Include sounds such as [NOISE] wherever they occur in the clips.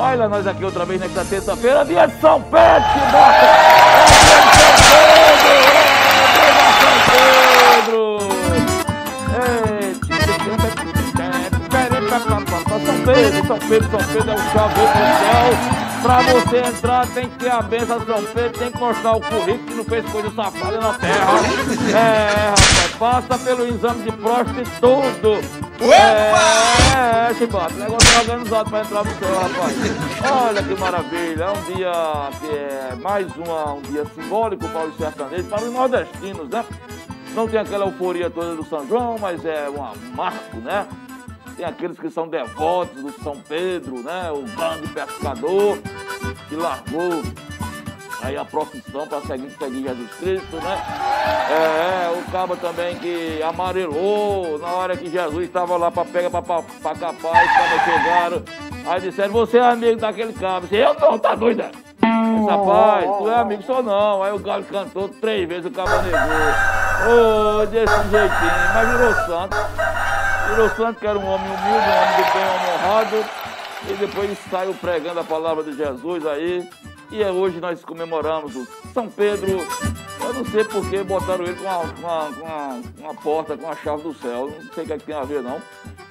Olha nós aqui outra vez nesta terça-feira, dia de São Pedro! É dia de São Pedro! São Pedro, São Pedro, São Pedro é o chaveiro do céu. Pra você entrar tem que ter a benção de São Pedro, tem que mostrar o currículo que não fez coisa safada na terra. É, rapaz, passa pelo exame de próstata e tudo. É, é, Chibata, o negócio é organizado pra entrar no céu, rapaz. Olha que maravilha, é um dia que é mais uma, um dia simbólico para os sertanejos, para os nordestinos, né? Não tem aquela euforia toda do São João, mas é um marco, né? Tem aqueles que são devotos do São Pedro, né? O grande pescador que largou aí a profissão para seguir, seguir Jesus Cristo, né? É, o cabo também que amarelou na hora que Jesus estava lá para pegar para capaz, quando chegaram. Aí disseram, você é amigo daquele cabo. Eu, disse, eu não, tá é? Disse, rapaz, tu é amigo, sou não. Aí o galo cantou três vezes, o cabo negou. Ô, desse jeitinho, mas virou santo. Virou santo que era um homem humilde, um homem do bem, um honrado. E depois saiu pregando a palavra de Jesus aí. E é hoje nós comemoramos o São Pedro. Eu não sei por que botaram ele com uma, uma, uma, porta com a chave do céu. Não sei o que, é que tem a ver, não.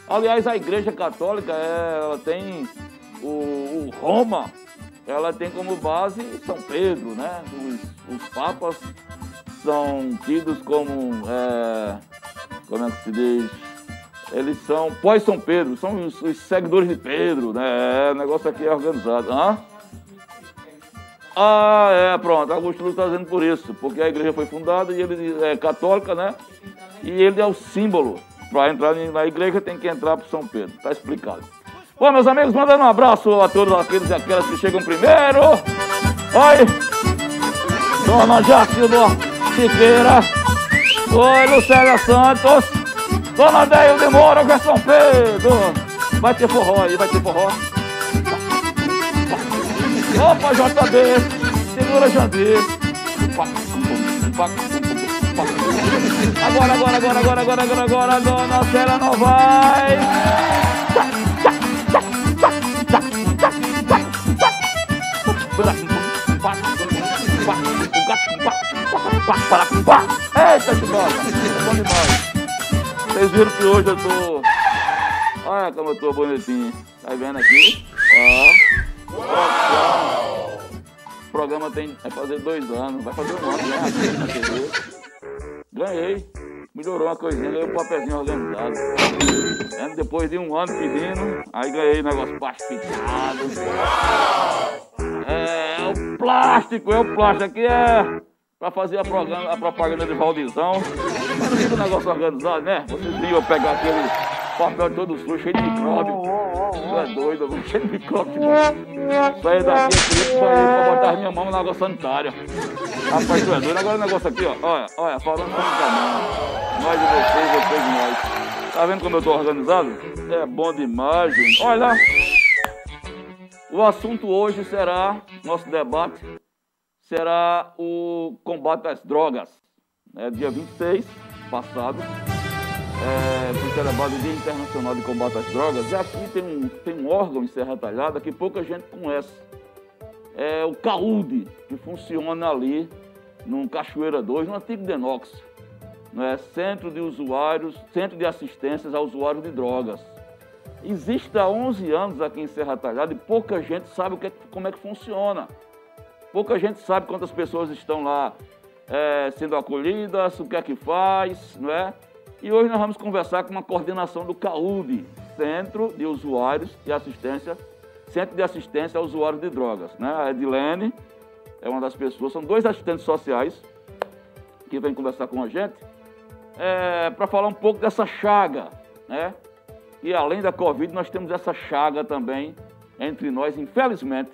Aliás, a Igreja Católica, ela tem o, o Roma, ela tem como base São Pedro, né? Os, os papas são tidos como, é, como é que se diz? Eles são pós-São Pedro, são os, os, seguidores de Pedro, né? É, o negócio aqui é organizado. Hã? Ah, é, pronto. Augusto Luz está dizendo por isso, porque a igreja foi fundada e ele é católica, né? E ele é o símbolo. Para entrar na igreja tem que entrar para São Pedro. Está explicado. Bom, meus amigos, mandando um abraço a todos aqueles e aquelas que chegam primeiro. Oi, Dona Jacildo Siqueira. Oi, Lucélia Santos. Dona Deia de Moura, que é São Pedro. Vai ter forró aí, vai ter forró. Opa, JB, segura Jandir. Agora, agora, agora, agora, agora, agora, agora, dona Célia não vai. Eita, chibata, é. Vocês viram que hoje eu tô. Olha como eu tô bonitinho. Tá vendo aqui? Ó. O programa tem, vai fazer dois anos, vai fazer um ano, né? Ganhei. Melhorou uma coisinha, ganhei um papelzinho organizado. É, depois de um ano pedindo, aí ganhei negócio plastificado. É, é o plástico, é o plástico. Aqui é pra fazer a, programa, a propaganda de Valdizão. Fica um negócio organizado, né? Vocês eu pegar aquele papel todo sujo, cheio de micróbio. Tu é doido, cheio de micróbio. Saí daqui aqui pra botar minha mão na água sanitária. Rapaz, tu é doido. Agora o negócio aqui, ó. Olha, olha, falando com mão. Nós e vocês, vocês e nós. Tá vendo como eu tô organizado? É bom demais, gente. Olha lá. O assunto hoje será, nosso debate, será o combate às drogas. É dia 26 passado é, foi celebrado o Dia Internacional de Combate às Drogas, e aqui tem um, tem um órgão em Serra Talhada que pouca gente conhece. É o CAUD, que funciona ali no Cachoeira 2, no antigo Denox. Né? Centro de Usuários, Centro de Assistências a Usuários de Drogas. Existe há 11 anos aqui em Serra Talhada e pouca gente sabe o que, como é que funciona. Pouca gente sabe quantas pessoas estão lá é, sendo acolhidas, o que é que faz, não é? E hoje nós vamos conversar com uma coordenação do CAUD, Centro de Usuários e Assistência, Centro de Assistência a Usuários de Drogas. Né? A Edilene é uma das pessoas, são dois assistentes sociais que vêm conversar com a gente é, para falar um pouco dessa chaga, né? E além da Covid, nós temos essa chaga também entre nós, infelizmente,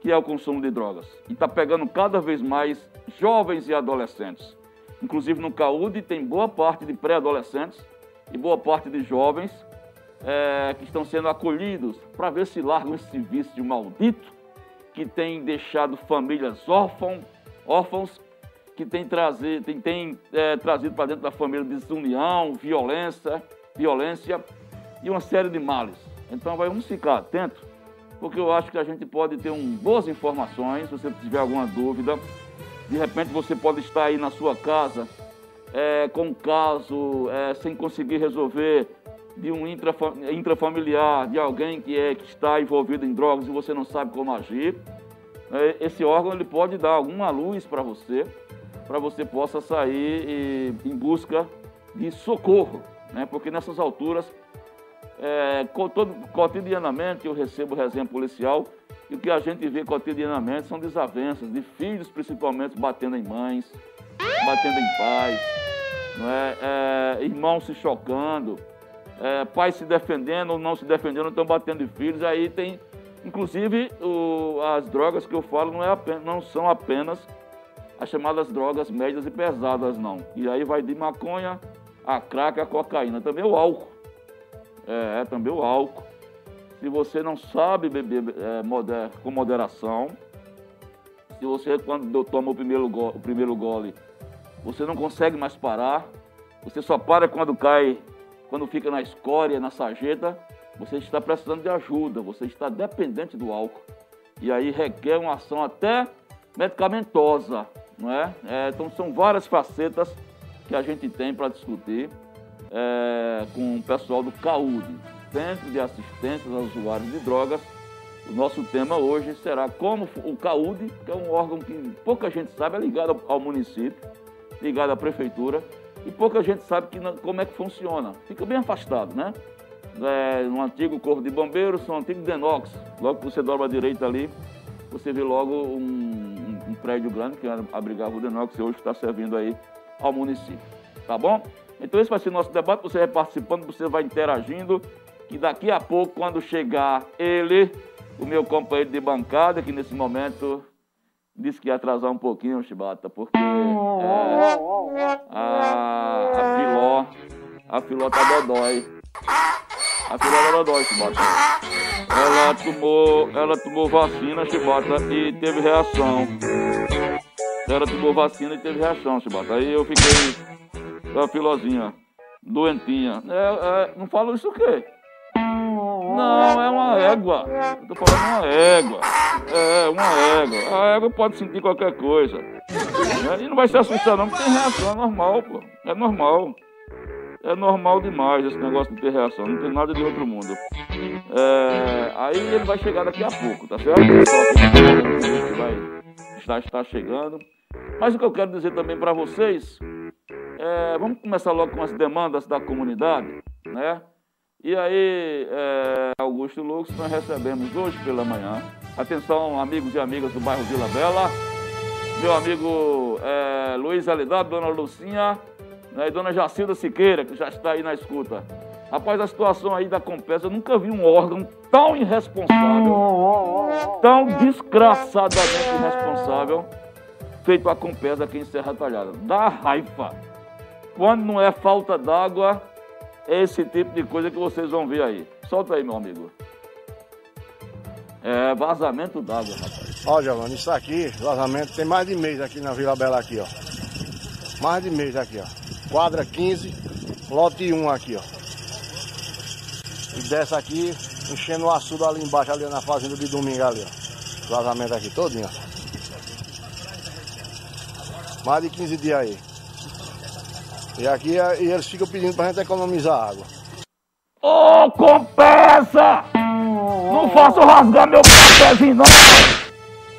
que é o consumo de drogas. E está pegando cada vez mais jovens e adolescentes. Inclusive no CAUD tem boa parte de pré-adolescentes e boa parte de jovens é, que estão sendo acolhidos para ver se largam esse vício maldito que tem deixado famílias órfãos, órfãos que tem, trazer, tem, tem é, trazido para dentro da família desunião, violência, violência e uma série de males. Então vamos ficar atentos, porque eu acho que a gente pode ter um, boas informações, se você tiver alguma dúvida. De repente você pode estar aí na sua casa é, com um caso é, sem conseguir resolver de um intrafamiliar, de alguém que, é, que está envolvido em drogas e você não sabe como agir. É, esse órgão ele pode dar alguma luz para você, para você possa sair e, em busca de socorro, né? porque nessas alturas, é, cotidianamente eu recebo resenha policial e o que a gente vê cotidianamente são desavenças de filhos, principalmente, batendo em mães, batendo em pais, não é? é irmãos se chocando, é, pais se defendendo ou não se defendendo, estão batendo em filhos. Aí tem, inclusive, o, as drogas que eu falo não, é apenas, não são apenas as chamadas drogas médias e pesadas, não. E aí vai de maconha, a crack, a cocaína, também o álcool. É, é também o álcool. Se você não sabe beber é, moder, com moderação, se você, quando toma o primeiro, o primeiro gole, você não consegue mais parar, você só para quando cai quando fica na escória, na sarjeta, você está precisando de ajuda, você está dependente do álcool. E aí requer uma ação até medicamentosa, não é? é então são várias facetas que a gente tem para discutir é, com o pessoal do CAUD, Centro de Assistência aos Usuários de Drogas. O nosso tema hoje será como o CAUD, que é um órgão que pouca gente sabe, é ligado ao município, ligado à prefeitura, e pouca gente sabe que, como é que funciona. Fica bem afastado, né? É, no antigo Corpo de Bombeiros, no antigo Denox. Logo que você dobra a direita ali, você vê logo um, um, prédio grande que abrigava o Denox e hoje está servindo aí ao município. Tá bom? Então esse vai ser nosso debate, você vai participando, você vai interagindo, que daqui a pouco, quando chegar ele, o meu companheiro de bancada, que nesse momento disse que ia atrasar um pouquinho, Chibata, porque é, a, a filó, a filó tá dodói. A filó tá dodói, Chibata. Ela tomou, ela tomou vacina, Chibata, e teve reação. Ela tomou vacina e teve reação, Chibata. Aí eu fiquei, a filózinha, doentinha. É, é, não falo isso o quê? Não, é uma égua. Eu tô falando uma égua. É, uma égua. A égua pode sentir qualquer coisa. E não vai se assustar não, porque tem reação, é normal, pô. É normal. É normal demais esse negócio de ter reação, não tem nada de outro mundo. É, aí ele vai chegar daqui a pouco, tá certo? Vai estar, estar chegando. Mas o que eu quero dizer também para vocês, é, vamos começar logo com as demandas da comunidade, né? E aí, é, Augusto Lucas, nós recebemos hoje pela manhã. Atenção, amigos e amigas do bairro Vila Bela. Meu amigo é, Luiz Alidado, dona Lucinha né, e dona Jacilda Siqueira, que já está aí na escuta. Rapaz, a situação aí da Compesa, eu nunca vi um órgão tão irresponsável, tão desgraçadamente irresponsável, feito a Compesa aqui em Serra Talhada. Dá raiva. Quando não é falta d'água, esse tipo de coisa que vocês vão ver aí. Solta aí, meu amigo. É vazamento d'água, rapaz. Ó, Giovanni, isso aqui, vazamento, tem mais de mês aqui na Vila Bela aqui, ó. Mais de mês aqui, ó. Quadra 15, lote 1 aqui, ó. E dessa aqui, enchendo o açude ali embaixo, ali na fazenda de domingo ali, ó. Vazamento aqui todinho, ó. Mais de 15 dias aí. E aqui e eles ficam pedindo pra gente economizar água. Ô, oh, compensa! Não faça rasgar meu cafezinho, não!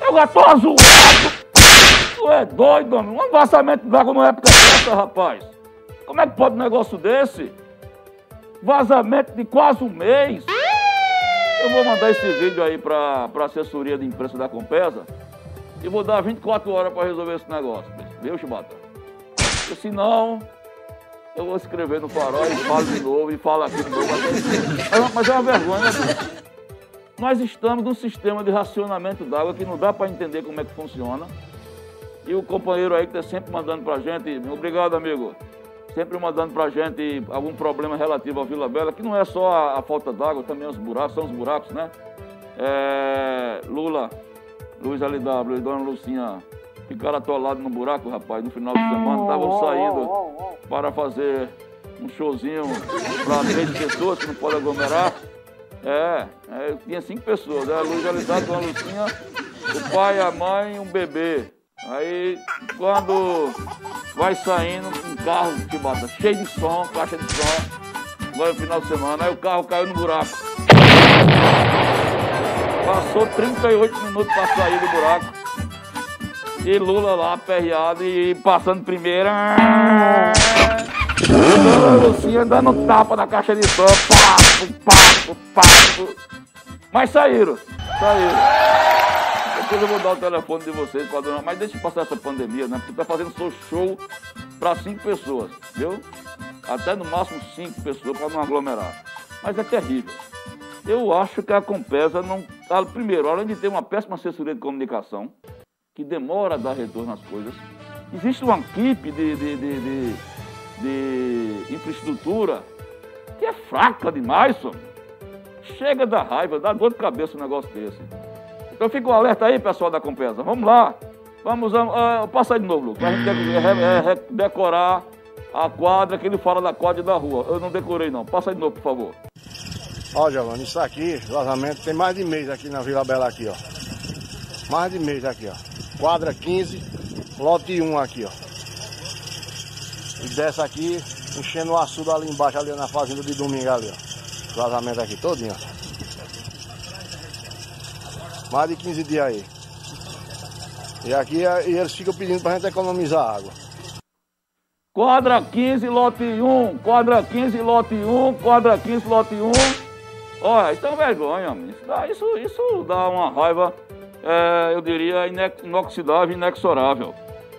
Eu já tô azulado! Tu é doido, homem? Um vazamento d'água não é época dessa, rapaz! Como é que pode um negócio desse? Vazamento de quase um mês! Eu vou mandar esse vídeo aí pra, pra assessoria de imprensa da Compesa e vou dar 24 horas pra resolver esse negócio, viu, Chibata? Porque senão eu vou escrever no farol e falo de novo e falo aqui de novo. Mas, é uma vergonha, né? Nós estamos num sistema de racionamento d'água que não dá para entender como é que funciona. E o companheiro aí que está sempre mandando para a gente, obrigado amigo, sempre mandando para a gente algum problema relativo à Vila Bela, que não é só a, a falta d'água, também os buracos, são os buracos, né? É, Lula, Luiz LW e Dona Lucinha ficaram atolados no buraco, rapaz, no final de semana, estavam saindo para fazer um showzinho para três pessoas que não podem aglomerar. É, é, tinha cinco pessoas, né? Luiz Alisado, Dona Lucinha, o pai, a mãe e um bebê. Aí, quando vai saindo, um carro que bota cheio de som, caixa de som, agora no final de semana, aí o carro caiu no buraco. Passou 38 minutos para sair do buraco. E Lula lá, aperreado e passando primeiro. Dona Lucinha dando tapa na caixa de som. Papo, papo, papo. Mas saíram. Saíram. Depois eu vou dar o telefone de vocês pra dona. Mas deixa eu passar essa pandemia, né? Porque tá fazendo seu show pra cinco pessoas, viu? Até no máximo cinco pessoas pra não aglomerar. Mas é terrível. Eu acho que a Compesa não. Primeiro, além de ter uma péssima assessoria de comunicação, que demora a dar retorno às coisas, existe uma equipe de, de, de, de infraestrutura que é fraca demais, só. Chega da raiva, dá dor de cabeça um negócio desse. Então fica um alerta aí, pessoal da Compesa. Vamos lá. Vamos, uh, passa aí de novo, Lucas. A gente deve decorar a quadra que ele fala da quadra da rua. Eu não decorei não. Passa de novo, por favor. Ó, Giovanni, isso aqui, vazamento, tem mais de mês aqui na Vila Bela aqui, ó. Mais de mês aqui, ó. Quadra 15, lote 1 aqui, ó. E desce aqui, enchendo o açude ali embaixo, ali na fazenda de domingo ali, ó. Vazamento aqui todinho, ó. Mais de 15 dias aí. E aqui e eles ficam pedindo pra gente economizar água. Quadra 15, lote 1, quadra 15, lote 1, quadra 15, lote 1. Olha, isso é vergonha, isso, isso dá uma raiva, é, eu diria, inoxidável inexorável.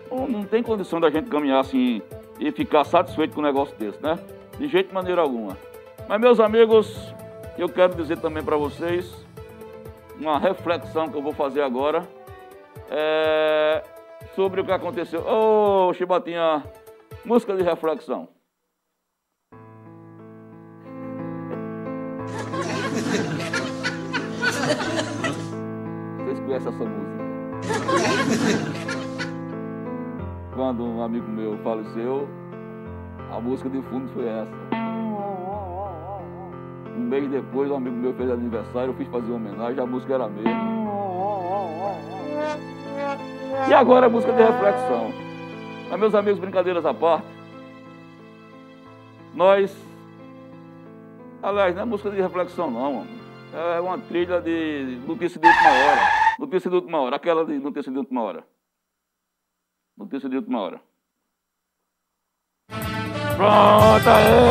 Não, não tem condição da gente caminhar assim e ficar satisfeito com um negócio desse, né? De jeito de maneira alguma. Mas, meus amigos, eu quero dizer também para vocês uma reflexão que eu vou fazer agora é sobre o que aconteceu. Ô, oh, Chibatinha, música de reflexão. Essa música? [LAUGHS] quando um amigo meu faleceu, a música de fundo foi essa. Um mês depois, um amigo meu fez aniversário, eu fiz fazer uma homenagem, a música era a mesma. E agora a música de reflexão. Mas, meus amigos, brincadeiras à parte, nós. Aliás, não é música de reflexão, não, É uma trilha de notícia de última hora. [LAUGHS] Notícia de última hora, aquela de notícia de última hora. Notícia de última hora. Pronto, é!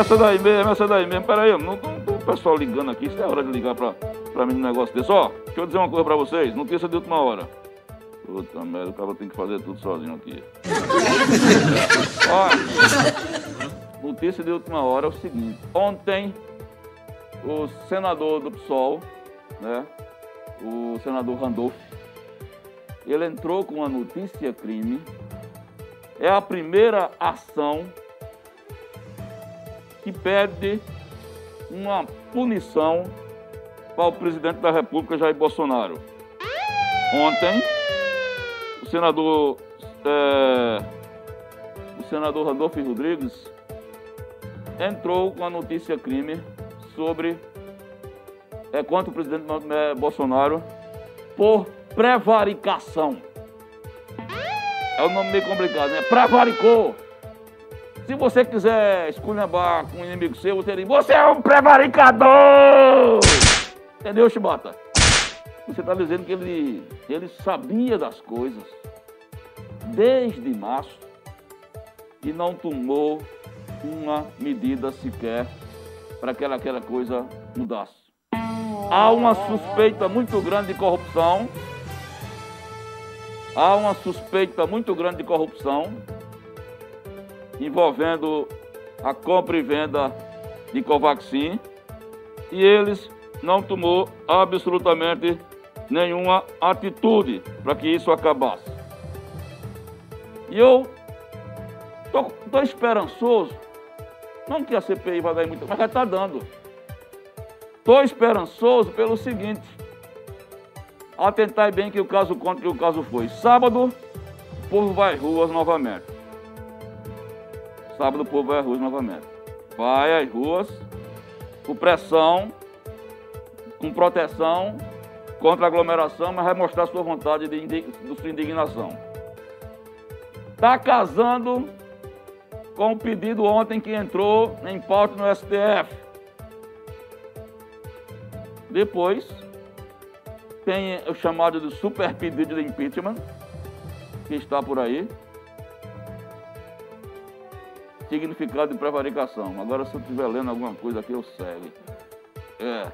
Essa daí mesmo, essa daí mesmo. Pera aí, não, não, o pessoal ligando aqui, isso é hora de ligar pra, pra mim um negócio desse. Ó, deixa eu dizer uma coisa pra vocês, notícia de última hora. Puta merda, o cara tem que fazer tudo sozinho aqui. [LAUGHS] Ó, notícia de última hora é o seguinte. Ontem, o senador do PSOL, né, o senador Randolph, ele entrou com a notícia crime. É a primeira ação que pede uma punição para o presidente da República, Jair Bolsonaro. Ontem, o senador, é, o senador Randolfo Rodrigues entrou com a notícia crime sobre é, contra o presidente é, Bolsonaro por prevaricação. É um nome meio complicado, né? Prevaricou. Se você quiser esculhambar com um inimigo seu, você diz, você é um prevaricador! Entendeu, Chibata? Você está dizendo que ele, ele sabia das coisas desde março e não tomou uma medida sequer para que aquela coisa mudasse. Há uma suspeita muito grande de corrupção Há uma suspeita muito grande de corrupção envolvendo a compra e venda de Covaxin e eles não tomou absolutamente nenhuma atitude para que isso acabasse. E eu estou esperançoso, não que a CPI vai dar muito, mas já está dando. Estou esperançoso pelo seguinte, atentai bem que o caso conta que o caso foi. Sábado, o povo vai às ruas novamente. Sábado o povo vai às ruas novamente. Vai às ruas com pressão, com proteção contra a aglomeração, mas vai mostrar sua vontade de, de, de sua indignação. Está casando com o pedido ontem que entrou em pauta no STF. Depois, tem o chamado de super pedido de impeachment, que está por aí. Significado de prevaricação. Agora, se eu estiver lendo alguma coisa aqui, eu segue. É.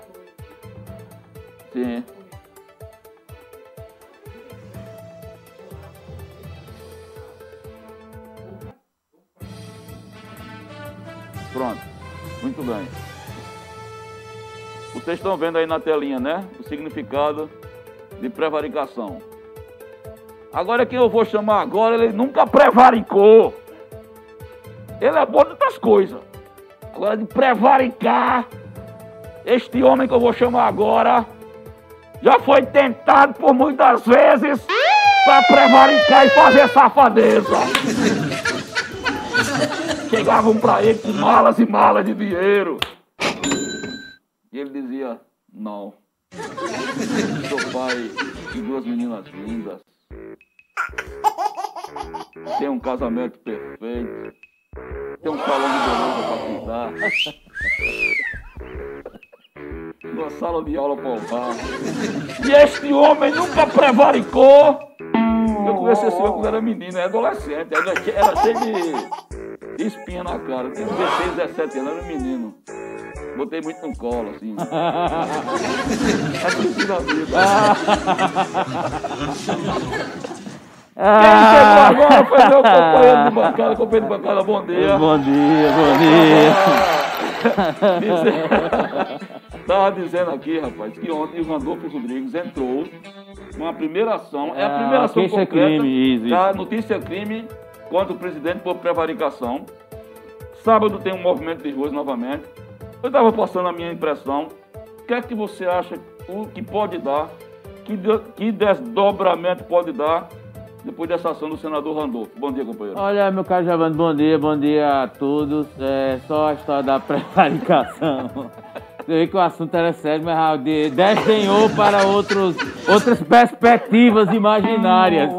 Sim. Pronto. Muito bem. Vocês estão vendo aí na telinha, né? O significado de prevaricação. Agora quem eu vou chamar agora, ele nunca prevaricou. Ele é bom de outras coisas. Agora de prevaricar, este homem que eu vou chamar agora, já foi tentado por muitas vezes para prevaricar e fazer safadeza. [LAUGHS] Chegavam para ele com malas e malas de dinheiro. E ele dizia: Não. Sou pai de duas meninas lindas. Tem um casamento perfeito. Tem um salão de beleza para cuidar. Uma sala de aula honrar. E este homem nunca prevaricou. Eu conheci esse homem quando era menino, era adolescente. Era, era cheio de espinha na cara. Tinha 16, 17 anos, era menino. Botei muito no colo, assim. [LAUGHS] é da vida. [LAUGHS] Quem chegou agora foi meu companheiro de bancada, companheiro de bancada, bom dia. Bom dia, bom dia. [LAUGHS] Estava dizendo aqui, rapaz, que ontem o Randolfo Rodrigues entrou numa primeira ação. É a primeira ação notícia concreta crime, isso, da notícia crime contra o presidente por prevaricação. Sábado tem um movimento de ruas novamente. Eu estava passando a minha impressão. O que é que você acha o que pode dar, que, que desdobramento pode dar depois dessa ação do senador Randolfo? Bom dia, companheiro. Olha, meu caro Giovanni, bom dia, bom dia a todos. É só a história da [LAUGHS] prevaricação. Eu sei que o assunto era sério, mas desenhou para outros, outras perspectivas imaginárias.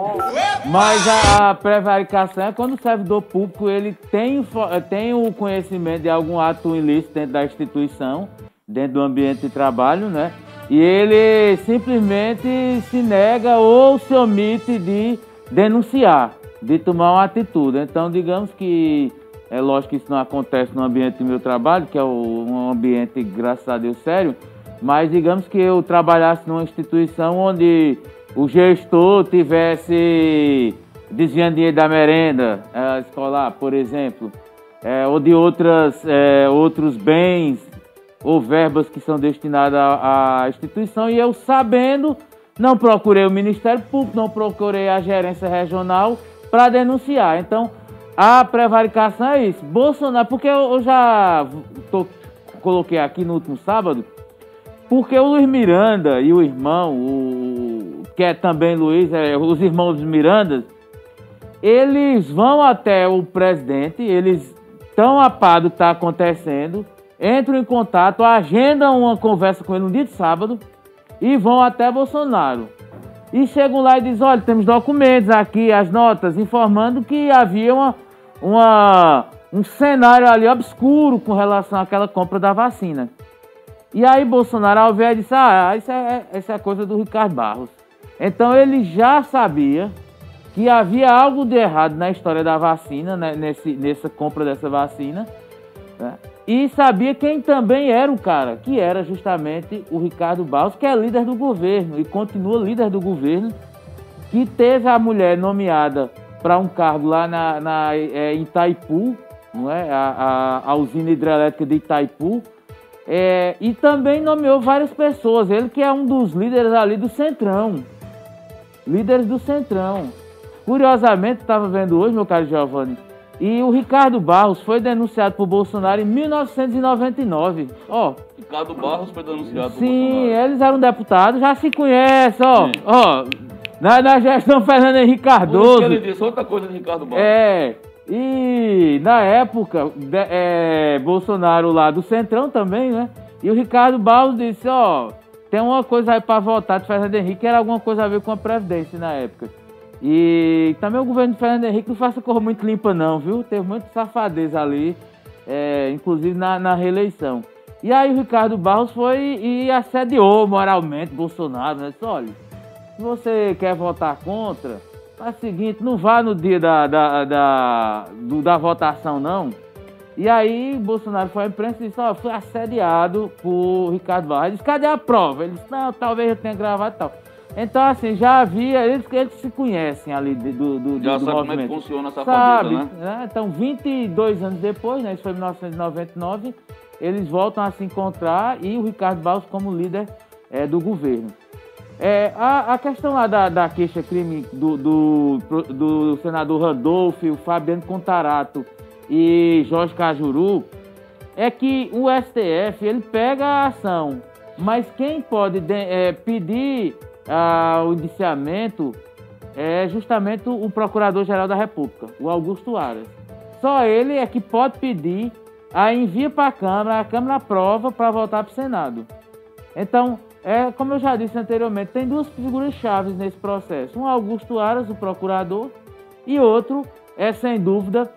Mas a, a, prevaricação é quando o servidor público ele tem, tem o conhecimento de algum ato ilícito dentro da instituição, dentro do ambiente de trabalho, né? E ele simplesmente se nega ou se omite de denunciar, de tomar uma atitude. Então, digamos que é lógico que isso não acontece no ambiente do meu trabalho, que é um ambiente, graças a Deus, sério, mas digamos que eu trabalhasse numa instituição onde o gestor tivesse desviando dinheiro da merenda é, escolar, por exemplo, é, ou de outras, é, outros bens ou verbas que são destinadas à, à instituição, e eu sabendo, não procurei o Ministério Público, não procurei a gerência regional para denunciar. Então, a prevaricação é isso. Bolsonaro, porque eu, já tô, coloquei aqui no último sábado, porque o Luiz Miranda e o irmão, o, que é também Luiz, é, os irmãos Mirandas, eles vão até o presidente, eles estão a par do que está acontecendo, entram em contato, agendam uma conversa com ele no dia de sábado e vão até Bolsonaro. E chegam lá e dizem, olha, temos documentos aqui, as notas, informando que havia uma, uma, um cenário ali obscuro com relação àquela compra da vacina. E aí Bolsonaro, ao ver, disse, ah, isso é, isso é coisa do Ricardo Barros. Então ele já sabia que havia algo de errado na história da vacina, né, nesse, nessa compra dessa vacina, né, e sabia quem também era o cara, que era justamente o Ricardo Barros, que é líder do governo e continua líder do governo, que teve a mulher nomeada para um cargo lá na, na é, em Itaipu, não é? A, a, a, usina hidrelétrica de Itaipu, É, e também nomeou várias pessoas. Ele que é um dos líderes ali do Centrão. Líderes do Centrão. Curiosamente, estava vendo hoje, meu caro Giovanni, e o Ricardo Barros foi denunciado por Bolsonaro em 1999. Ó. Ricardo Barros foi denunciado por Bolsonaro. Sim, eles eram deputados, já se conhecem, ó. Ó, na, na gestão [LAUGHS] Fernando Henrique Cardoso. que ele disse outra coisa de Ricardo Barros. É. E na época, de, é, Bolsonaro lá do Centrão também, né? E o Ricardo Barros disse, ó, tem uma coisa aí para votar de Fernando Henrique, que era alguma coisa a ver com a Previdência na época. E também o governo de Fernando Henrique não faz a cor muito limpa, não, viu? Teve muita safadeza ali, é, inclusive na, na, reeleição. E aí o Ricardo Barros foi e assediou moralmente Bolsonaro, né? Disse, olha, se você quer votar contra, é o seguinte, não vá no dia da, da, da, do, da votação, não. E aí Bolsonaro foi à imprensa e disse, ó, fui assediado por Ricardo Barros. Ele disse, cadê a prova? Ele disse, não, talvez eu tenha gravado e tal. Então, assim, já havia, eles, eles se conhecem ali do, do, já do sabe movimento. como é que funciona essa sabe, família, né? né? Então, 22 anos depois, né, isso foi em 1999, eles voltam a se encontrar e o Ricardo Barros como líder é, do governo. É, a, a, questão lá da, da queixa-crime do, do, do, senador Randolph, o Fabiano Contarato e Jorge Cajuru é que o STF ele pega a ação, mas quem pode de, é, pedir ah, o indiciamento é justamente o Procurador-Geral da República, o Augusto Aras. Só ele é que pode pedir, a envia para a Câmara, a Câmara aprova para voltar para o Senado. Então, é, como eu já disse anteriormente, tem duas figuras chaves nesse processo. Um Augusto Aras, o procurador, e outro é, sem dúvida,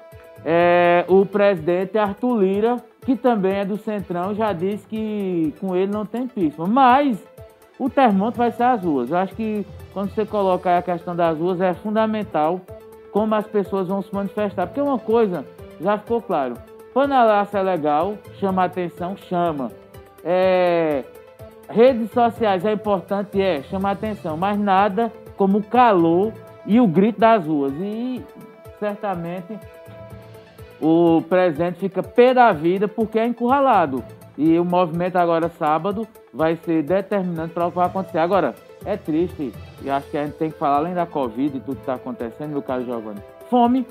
é, o presidente Arthur Lira, que também é do Centrão, já disse que com ele não tem pista. Mas o termômetro vai ser as ruas. Eu acho que quando você coloca a questão das ruas é fundamental como as pessoas vão se manifestar. Porque uma coisa já ficou claro: panelaço é legal, chama atenção, chama. É, redes sociais é importante, é, chama atenção, mas nada como o calor e o grito das ruas. E certamente o presidente fica pé da vida porque é encurralado. E o movimento agora sábado vai ser determinante para o que vai acontecer. Agora, é triste, e acho que a gente tem que falar além da Covid e tudo que está acontecendo, meu caro Giovanni. Fome,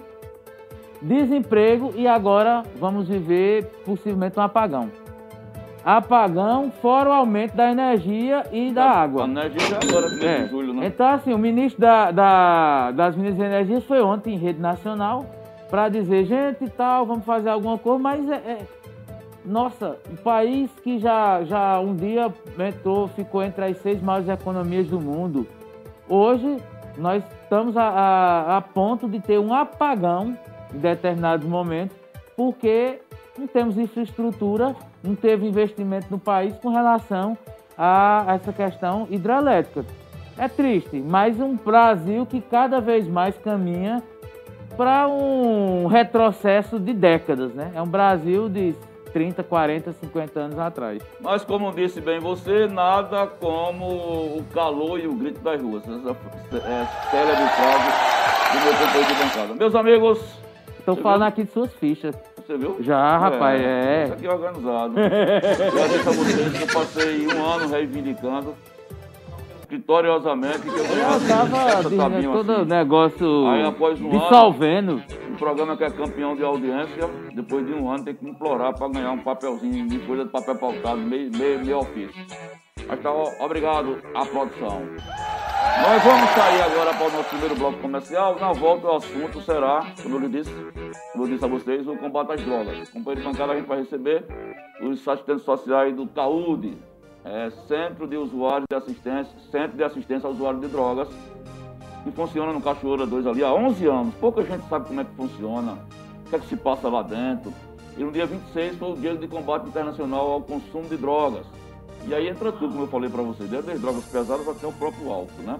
desemprego e agora vamos viver possivelmente um apagão. Apagão, fora o aumento da energia e da a, água. A energia já agora, mês é. de julho, né? Então, assim, o ministro da, da, das Minas e Energias foi ontem em rede nacional para dizer, gente e tal, vamos fazer alguma coisa, mas é, é nossa, o país que já, já um dia entrou, ficou entre as seis maiores economias do mundo, hoje nós estamos a, a, a ponto de ter um apagão em determinados momentos, porque não temos infraestrutura, não teve investimento no país com relação a essa questão hidrelétrica. É triste, mas um Brasil que cada vez mais caminha para um retrocesso de décadas, né? É um Brasil de 30, 40, 50 anos atrás. Mas como disse bem você, nada como o calor e o grito das ruas. Essa é célebre frase do meu companheiro de bancada. Meus amigos... Estou falando viu? aqui de suas fichas. Você viu? Já, rapaz, é. é. Isso aqui é organizado. [LAUGHS] Agradeço a vocês que eu passei um ano reivindicando vitoriosamente que eu ganhasse eu tava todo assim. negócio Aí, após um dissolvendo. Ano, um programa que é campeão de audiência, depois de um ano tem que implorar para ganhar um papelzinho de coisa de papel pautado, meio, meio, meio ofício. Mas tá, obrigado à produção. Nós vamos sair agora para o nosso primeiro bloco comercial. Na volta o assunto será, como eu lhe disse, como eu disse a vocês, o combate às drogas. Companheiro de bancada a gente vai receber os assistentes sociais do CAUD, é, Centro de Usuários de Assistência, Centro de Assistência ao Usuário de Drogas, que funciona no Cachoeira 2 ali há 11 anos. Pouca gente sabe como é que funciona, o que é que se passa lá dentro. E no dia 26 foi o dia de combate internacional ao consumo de drogas. E aí entra tudo, como eu falei para vocês, desde as drogas pesadas até o próprio álcool, né?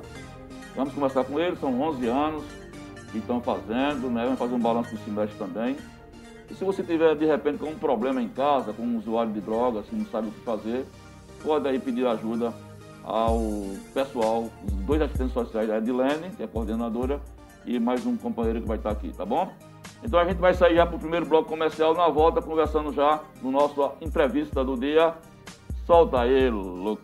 Vamos conversar com eles, são 11 anos que estão fazendo, né? Vamos fazer um balanço do semestre também. E se você tiver, de repente, com um problema em casa, com um usuário de drogas, que não sabe o que fazer, pode aí pedir ajuda ao pessoal, dois assistentes sociais, a Edilene, que é coordenadora, e mais um companheiro que vai estar aqui, tá bom? Então a gente vai sair já para o primeiro bloco comercial, na volta, conversando já no nosso entrevista do dia Solta ele, Lux.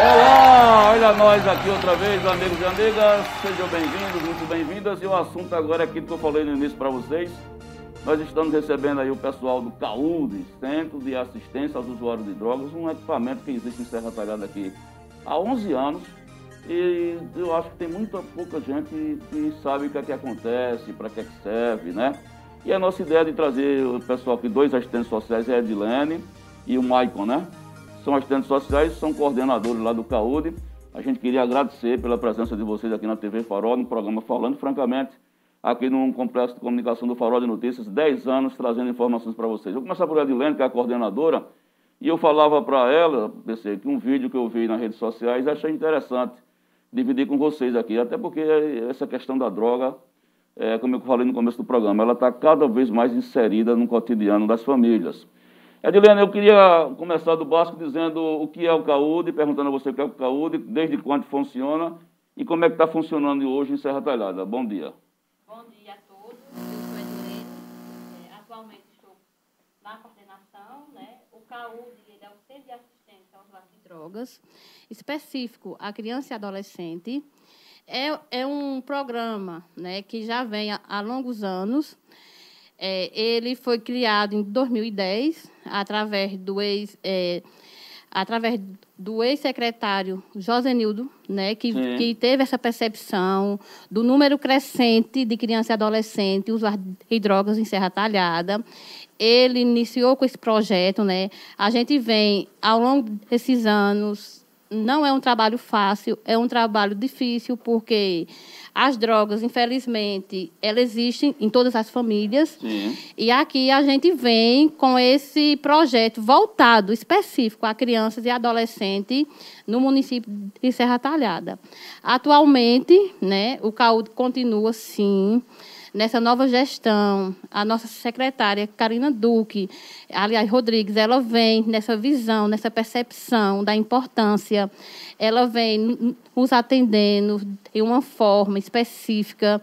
Olá, olha nós aqui outra vez, amigos e amigas. Sejam bem-vindos, muito bem-vindas. E o assunto agora é aquilo que eu falei no início para vocês. Nós estamos recebendo aí o pessoal do CAUD, Centro de Assistência aos Usuários de Drogas, um equipamento que existe em Serra Talhada aqui há 11 anos. E eu acho que tem muita pouca gente que sabe o que é que acontece, para que é que serve, né? E a nossa ideia de trazer o pessoal aqui, dois assistentes sociais, é a Edilene e o Maicon, né? São assistentes sociais, são coordenadores lá do CAUD. A gente queria agradecer pela presença de vocês aqui na TV Farol, no programa Falando Francamente, aqui no Complexo de Comunicação do Farol de Notícias, 10 anos trazendo informações para vocês. Vou começar por Edilene, que é a coordenadora, e eu falava para ela, pensei que um vídeo que eu vi nas redes sociais, achei interessante dividir com vocês aqui, até porque essa questão da droga, é, como eu falei no começo do programa, ela está cada vez mais inserida no cotidiano das famílias. Edilene, eu queria começar do básico dizendo o que é o CAUD, perguntando a você o que é o CAUD, desde quando funciona e como é que está funcionando hoje em Serra Talhada. Bom dia. Bom dia a todos, eu sou Edilene, é, atualmente estou na coordenação, né? O CAUD ele é o Centro de Assistência aos Usuários de Drogas, específico a criança e adolescente. É, é um programa né, que já vem há, há longos anos, é, ele foi criado em 2010 através do ex é, através do ex-secretário Josenildo, né, que, que teve essa percepção do número crescente de crianças e adolescentes usuários de drogas em Serra Talhada. Ele iniciou com esse projeto, né? A gente vem ao longo desses anos não é um trabalho fácil, é um trabalho difícil, porque as drogas, infelizmente, elas existem em todas as famílias. Sim. E aqui a gente vem com esse projeto voltado específico a crianças e adolescentes no município de Serra Talhada. Atualmente, né, o CAUD continua sim nessa nova gestão, a nossa secretária, Karina Duque, aliás, Rodrigues, ela vem nessa visão, nessa percepção da importância, ela vem nos atendendo de uma forma específica.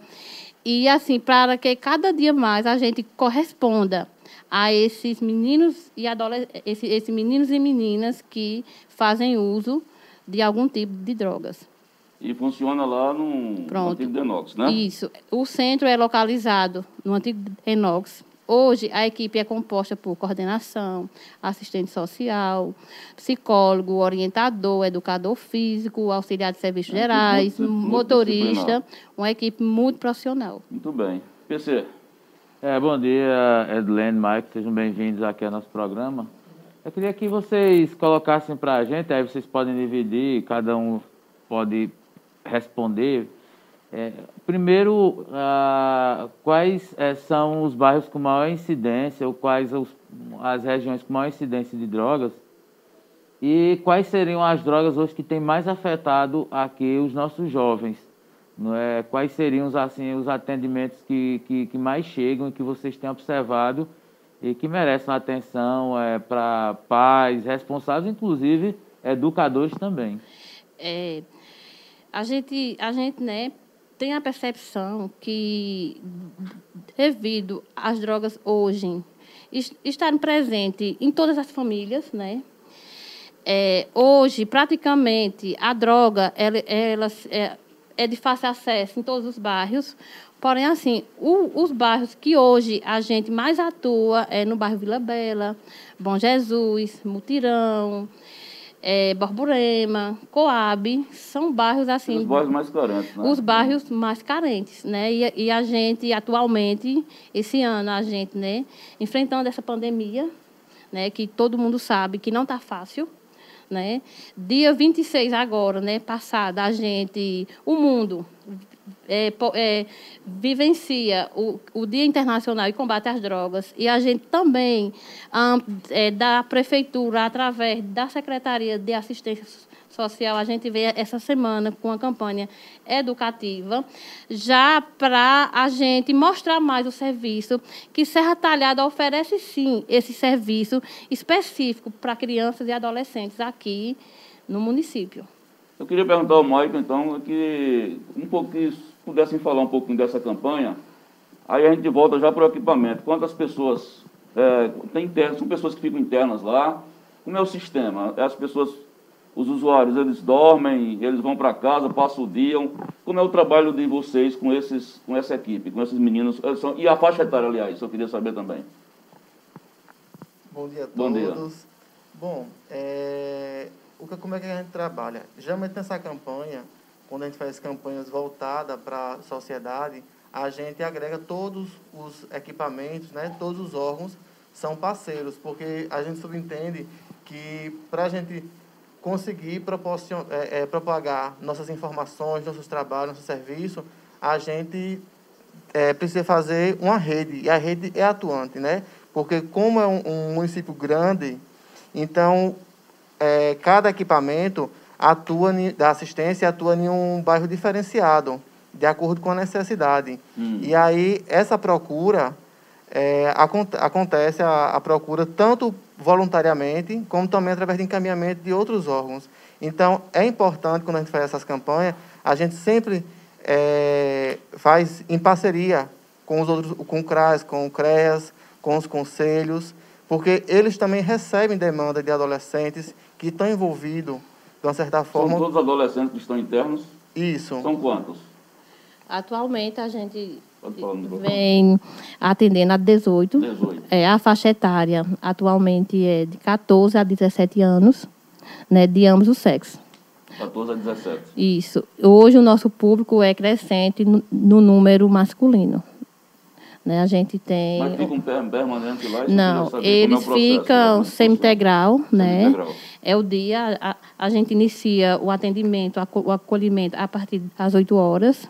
E, assim, para que cada dia mais a gente corresponda a esses meninos e adolescentes, esses, esses meninos e meninas que fazem uso de algum tipo de drogas e funciona lá no, no antigo Denox, né? Isso. O centro é localizado no antigo Denox. Hoje, a equipe é composta por coordenação, assistente social, psicólogo, orientador, educador físico, auxiliar de serviços é, gerais, muito, muito motorista, uma equipe muito profissional. Muito bem. PC. É, bom dia, Edlene, Mike, sejam bem-vindos aqui ao nosso programa. Eu queria que vocês colocassem para a gente, aí vocês podem dividir, cada um pode responder. É, primeiro, ah, quais é, são os bairros com maior incidência, ou quais os, as regiões com maior incidência de drogas, e quais seriam as drogas hoje que têm mais afetado aqui os nossos jovens? Não é? Quais seriam assim, os atendimentos que, que, que mais chegam e que vocês têm observado e que merecem atenção é, para pais, responsáveis, inclusive educadores também? É, a gente, a gente né, tem a percepção que, devido às drogas hoje estarem presentes em todas as famílias, né? É, hoje, praticamente, a droga ela, ela é, é, de fácil acesso em todos os bairros. Porém, assim, o, os bairros que hoje a gente mais atua é no bairro Vila Bela, Bom Jesus, Mutirão, é, Borborema, Coab, são bairros assim. Os bairros mais carentes, né? Os bairros mais carentes, né? E, e, a gente, atualmente, esse ano, a gente, né, enfrentando essa pandemia, né, que todo mundo sabe que não está fácil. Né? Dia 26 agora, né, passado, a gente, o mundo é, é, vivencia o, o, Dia Internacional de Combate às Drogas e a gente também, é, da Prefeitura, através da Secretaria de Assistência Social, a gente vê essa semana com a campanha educativa, já para a gente mostrar mais o serviço, que Serra Talhada oferece sim esse serviço específico para crianças e adolescentes aqui no município. Eu queria perguntar ao Maicon, então, que um pouquinho, pudessem falar um pouquinho dessa campanha, Aí a gente volta já para o equipamento. Quantas pessoas é, tem internas, são pessoas que ficam internas lá. Como é o sistema? As pessoas, os usuários, eles dormem, eles vão para casa, passam o dia. Como é o trabalho de vocês com, esses, com essa equipe, com esses meninos? E a faixa etária, aliás, eu queria saber também. Bom dia a todos. Bom, dia. Bom é, o que, como é que a gente trabalha? Geralmente nessa campanha, quando a gente faz campanhas voltadas para a sociedade, a gente agrega todos os equipamentos, né, todos os órgãos são parceiros, porque a gente subentende que para a gente conseguir é, é, propagar nossas informações, nossos trabalhos, nosso serviço, a gente é, precisa fazer uma rede, e a rede é atuante, né? Porque como é um, um município grande, então é, cada equipamento atua da assistência atua em um bairro diferenciado de acordo com a necessidade. Hum. E aí, essa procura, é, acontece a, a, procura tanto voluntariamente, como também através de encaminhamento de outros órgãos. Então, é importante, quando a gente faz essas campanhas, a gente sempre é, faz em parceria com os outros, com o CRAS, com o CREAS, com os conselhos, porque eles também recebem demanda de adolescentes que estão envolvidos, de uma certa forma... São todos adolescentes que estão internos? Isso. São quantos? Atualmente a gente vem atendendo a 18. 18. É, a faixa etária atualmente é de 14 a 17 anos, né, de ambos os sexos. 14 a 17. Isso. Hoje o nosso público é crescente no, no número masculino. Né, a gente tem. Mas ficam permanente lá? Não, é eles é ficam semi-integral, né? É o dia, a, a gente inicia o atendimento, o acolhimento a partir das 8 horas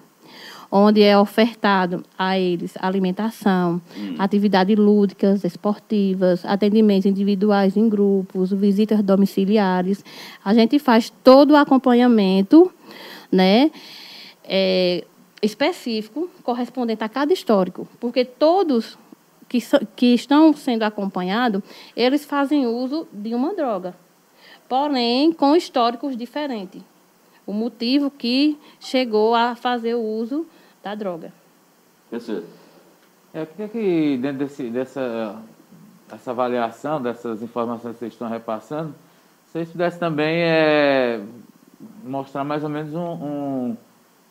onde é ofertado a eles alimentação, hum. atividades lúdicas, esportivas, atendimentos individuais em grupos, visitas domiciliares. A gente faz todo o acompanhamento, né? É, específico, correspondente a cada histórico, porque todos que, que estão sendo acompanhados, eles fazem uso de uma droga, porém com históricos diferentes. O motivo que chegou a fazer o uso da droga. Esse... É, eu queria que, dentro desse, dessa essa avaliação, dessas informações que vocês estão repassando, vocês pudessem também é, mostrar mais ou menos um, um,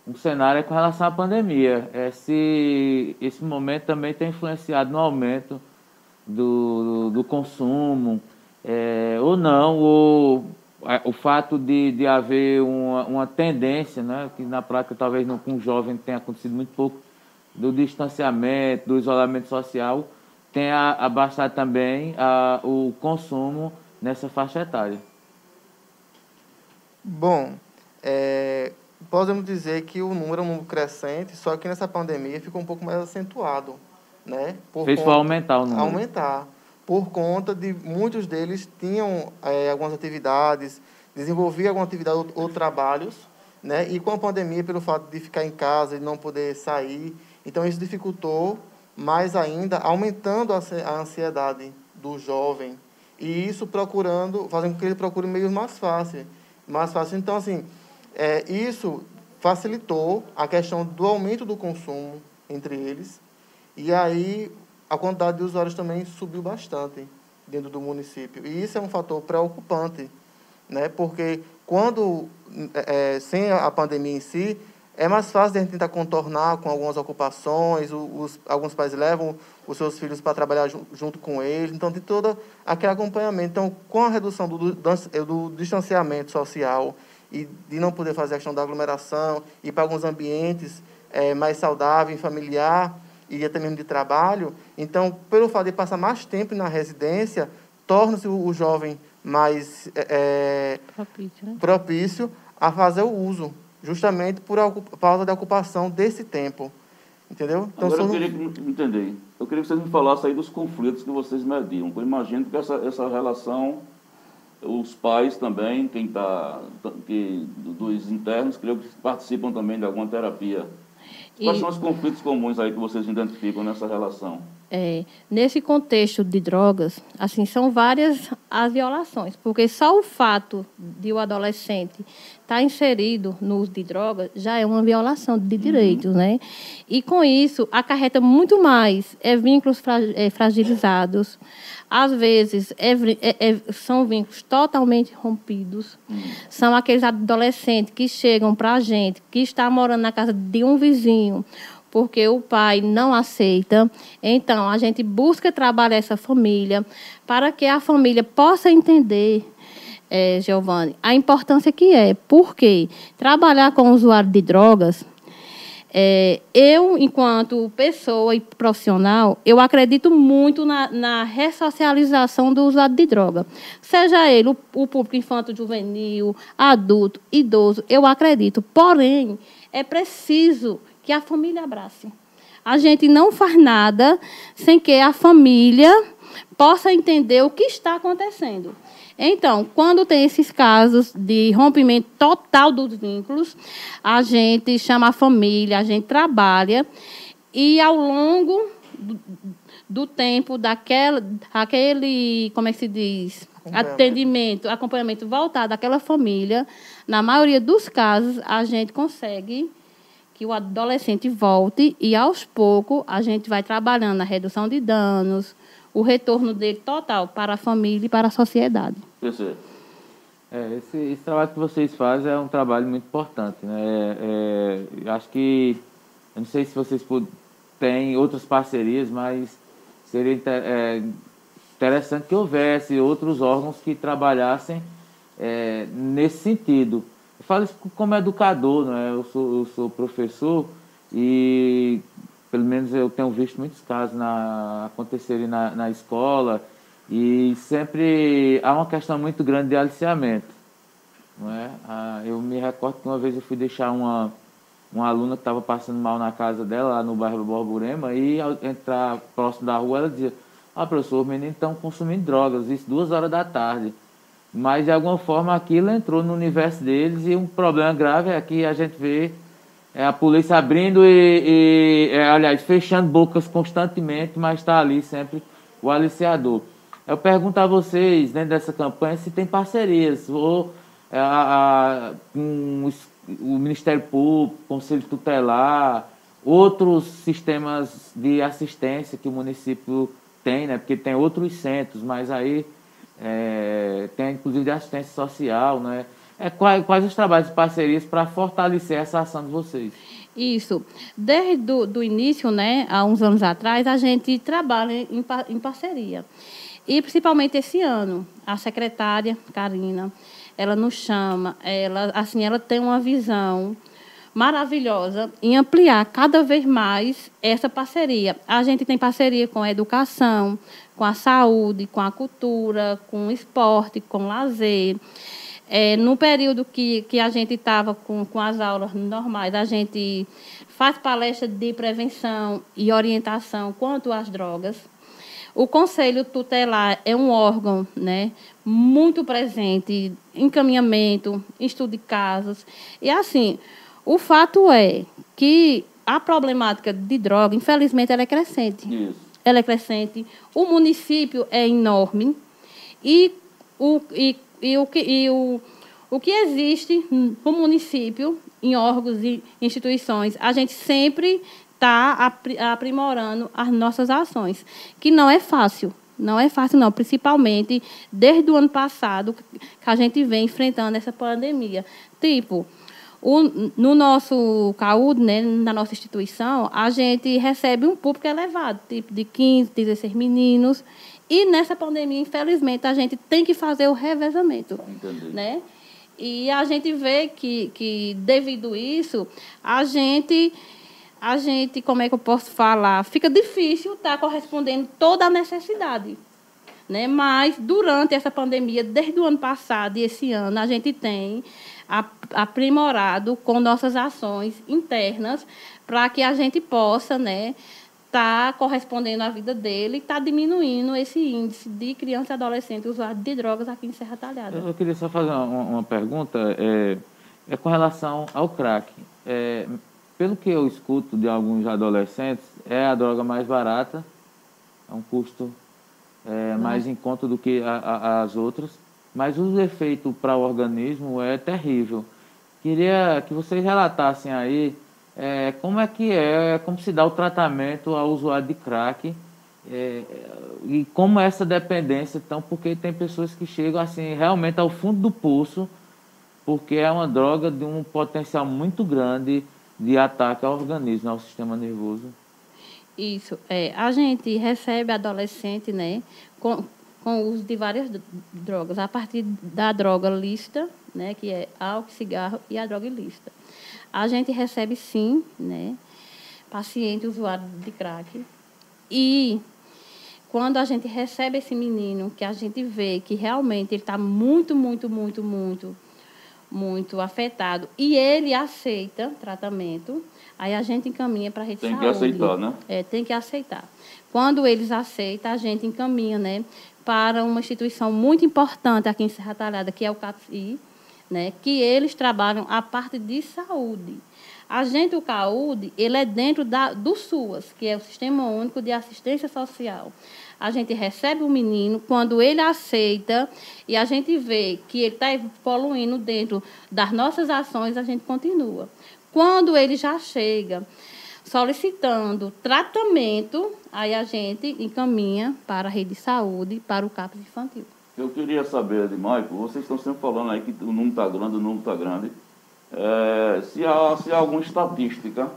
um, cenário com relação à pandemia. É, se esse momento também tem influenciado no aumento do, do, do consumo, é, ou não, ou o fato de, de haver uma, uma tendência, né, que na prática talvez não, com o jovem tenha acontecido muito pouco, do distanciamento, do isolamento social, tenha abaixado também a, o consumo nessa faixa etária. Bom, é, podemos dizer que o número é um número crescente, só que nessa pandemia ficou um pouco mais acentuado. Né? Por Fez para aumentar o número. Aumentar por conta de muitos deles tinham é, algumas atividades, desenvolviam alguma atividade ou, ou, trabalhos, né? E com a pandemia, pelo fato de ficar em casa e não poder sair, então isso dificultou mais ainda, aumentando a, a ansiedade do jovem e isso procurando, fazendo com que ele procure meios mais fáceis, mais fáceis. Então assim, é, isso facilitou a questão do aumento do consumo entre eles e aí a quantidade de usuários também subiu bastante dentro do município. E isso é um fator preocupante, né? porque quando, é, sem a pandemia em si, é mais fácil de tentar contornar com algumas ocupações, os, alguns pais levam os seus filhos para trabalhar junto com eles, então tem todo aquele acompanhamento. Então, com a redução do, do, do distanciamento social e de não poder fazer a questão da aglomeração, e para alguns ambientes é, mais saudável, familiar, e até mesmo de trabalho. Então, pelo fato de passar mais tempo na residência, torna-se o, jovem mais é, propício, né? propício, a fazer o uso, justamente por falta de ocupação desse tempo. Entendeu? Então, Agora eu queria entender. Eu queria que vocês me falassem aí dos conflitos que vocês mediam. Eu imagino que essa, essa relação, os pais também, quem está, que, dos internos, creio que participam também de alguma terapia Quais e... são os conflitos comuns aí que vocês identificam nessa relação? É, nesse contexto de drogas, assim, são várias as violações, porque só o fato de o adolescente estar tá inserido no uso de drogas já é uma violação de direitos, uhum. né? E com isso acarreta muito mais é, vínculos fra é, fragilizados, às vezes é, é, é são vínculos totalmente rompidos, uhum. são aqueles adolescentes que chegam para a gente, que está morando na casa de um vizinho porque o pai não aceita. Então, a gente busca trabalhar essa família para que a família possa entender, é, Giovanni, a importância que é. Porque trabalhar com usuário de drogas, é, eu, enquanto pessoa e profissional, eu acredito muito na, na ressocialização do usuário de droga. Seja ele o, o público infanto-juvenil, adulto, idoso, eu acredito. Porém, é preciso que a família abrace. A gente não faz nada sem que a família possa entender o que está acontecendo. Então, quando tem esses casos de rompimento total dos vínculos, a gente chama a família, a gente trabalha e ao longo do, do tempo daquela, aquele, como é que se diz, atendimento, acompanhamento voltado àquela família, na maioria dos casos a gente consegue que o adolescente volte e, aos poucos, a gente vai trabalhando na redução de danos, o retorno dele total para a família e para a sociedade. É, esse, esse, trabalho que vocês fazem é um trabalho muito importante. Né? É, é, acho que, eu não sei se vocês têm outras parcerias, mas seria é, interessante que houvesse outros órgãos que trabalhassem é, nesse sentido falo isso como educador, né? eu, sou, eu sou professor e pelo menos eu tenho visto muitos casos na, acontecerem na, na escola e sempre há uma questão muito grande de aliciamento. Não é? Ah, eu me recordo que uma vez eu fui deixar uma, uma aluna que estava passando mal na casa dela, lá no bairro do Borborema, e ao entrar próximo da rua, ela dizia, ah, professor, os meninos estão consumindo drogas, isso duas horas da tarde mas de alguma forma aquilo entrou no universo deles e um problema grave é que a gente vê é, a polícia abrindo e, e é, aliás, fechando bocas constantemente, mas está ali sempre o aliciador. Eu pergunto a vocês, dentro dessa campanha, se tem parcerias, ou é, a, com o Ministério Público, Conselho Tutelar, outros sistemas de assistência que o município tem, né? porque tem outros centros, mas aí é, tem inclusive de assistência social, né? É, quais, quais os trabalhos de parcerias para fortalecer essa ação de vocês? Isso. Desde o do início, né, há uns anos atrás, a gente trabalha em, em parceria. E principalmente esse ano, a secretária Karina, ela nos chama, ela assim, ela tem uma visão maravilhosa em ampliar cada vez mais essa parceria. A gente tem parceria com a educação, com a saúde, com a cultura, com o esporte, com o lazer. É, no período que, que a gente estava com, com as aulas normais, a gente faz palestra de prevenção e orientação quanto às drogas. O Conselho Tutelar é um órgão né, muito presente, encaminhamento, estudo de casos. E, assim, o fato é que a problemática de droga, infelizmente, ela é crescente. Isso ela é crescente, o município é enorme e o, e, e o, que, e o, o que existe no município, em órgãos e instituições, a gente sempre está aprimorando as nossas ações, que não é fácil. Não é fácil, não, principalmente desde o ano passado que a gente vem enfrentando essa pandemia. Tipo, o, no nosso CAUD, né, na nossa instituição, a gente recebe um público elevado, tipo de 15, 16 meninos. E nessa pandemia, infelizmente, a gente tem que fazer o revezamento. Entendi. Né? E a gente vê que, que devido isso, a gente, a gente, como é que eu posso falar, fica difícil estar tá correspondendo toda a necessidade. Né? Mas durante essa pandemia, desde o ano passado e esse ano, a gente tem aprimorado com nossas ações internas para que a gente possa, né, estar tá correspondendo à vida dele e estar tá diminuindo esse índice de criança e adolescente usuário de drogas aqui em Serra Talhada. Eu queria só fazer uma, uma pergunta, é, é, com relação ao crack. É, pelo que eu escuto de alguns adolescentes, é a droga mais barata é um custo é, mais em conta do que a, a, as outras, mas o efeito para o organismo é terrível. Queria que vocês relatassem aí é, como é que é, como se dá o tratamento ao usuário de crack é, e como essa dependência, então, porque tem pessoas que chegam assim realmente ao fundo do poço, porque é uma droga de um potencial muito grande de ataque ao organismo, ao sistema nervoso. Isso. É, a gente recebe adolescente, né, com, com o uso de várias drogas, a partir da droga lista, né, que é álcool, cigarro e a droga ilícita. A gente recebe sim, né, paciente usuário de crack. E quando a gente recebe esse menino, que a gente vê que realmente ele está muito, muito, muito, muito, muito afetado, e ele aceita tratamento, aí a gente encaminha para a rede Tem saúde. que aceitar, né? É, tem que aceitar. Quando eles aceitam, a gente encaminha, né, para uma instituição muito importante aqui em Serra Talhada, que é o CAPSI, né, que eles trabalham a parte de saúde. A gente, o CAUD, ele é dentro da, do SUAS, que é o Sistema Único de Assistência Social. A gente recebe o menino, quando ele aceita e a gente vê que ele está evoluindo dentro das nossas ações, a gente continua. Quando ele já chega solicitando tratamento, aí a gente encaminha para a rede de saúde, para o CAPS infantil. Eu queria saber, Maico, vocês estão sempre falando aí que o número está grande, o número está grande. É, se, há, se há alguma estatística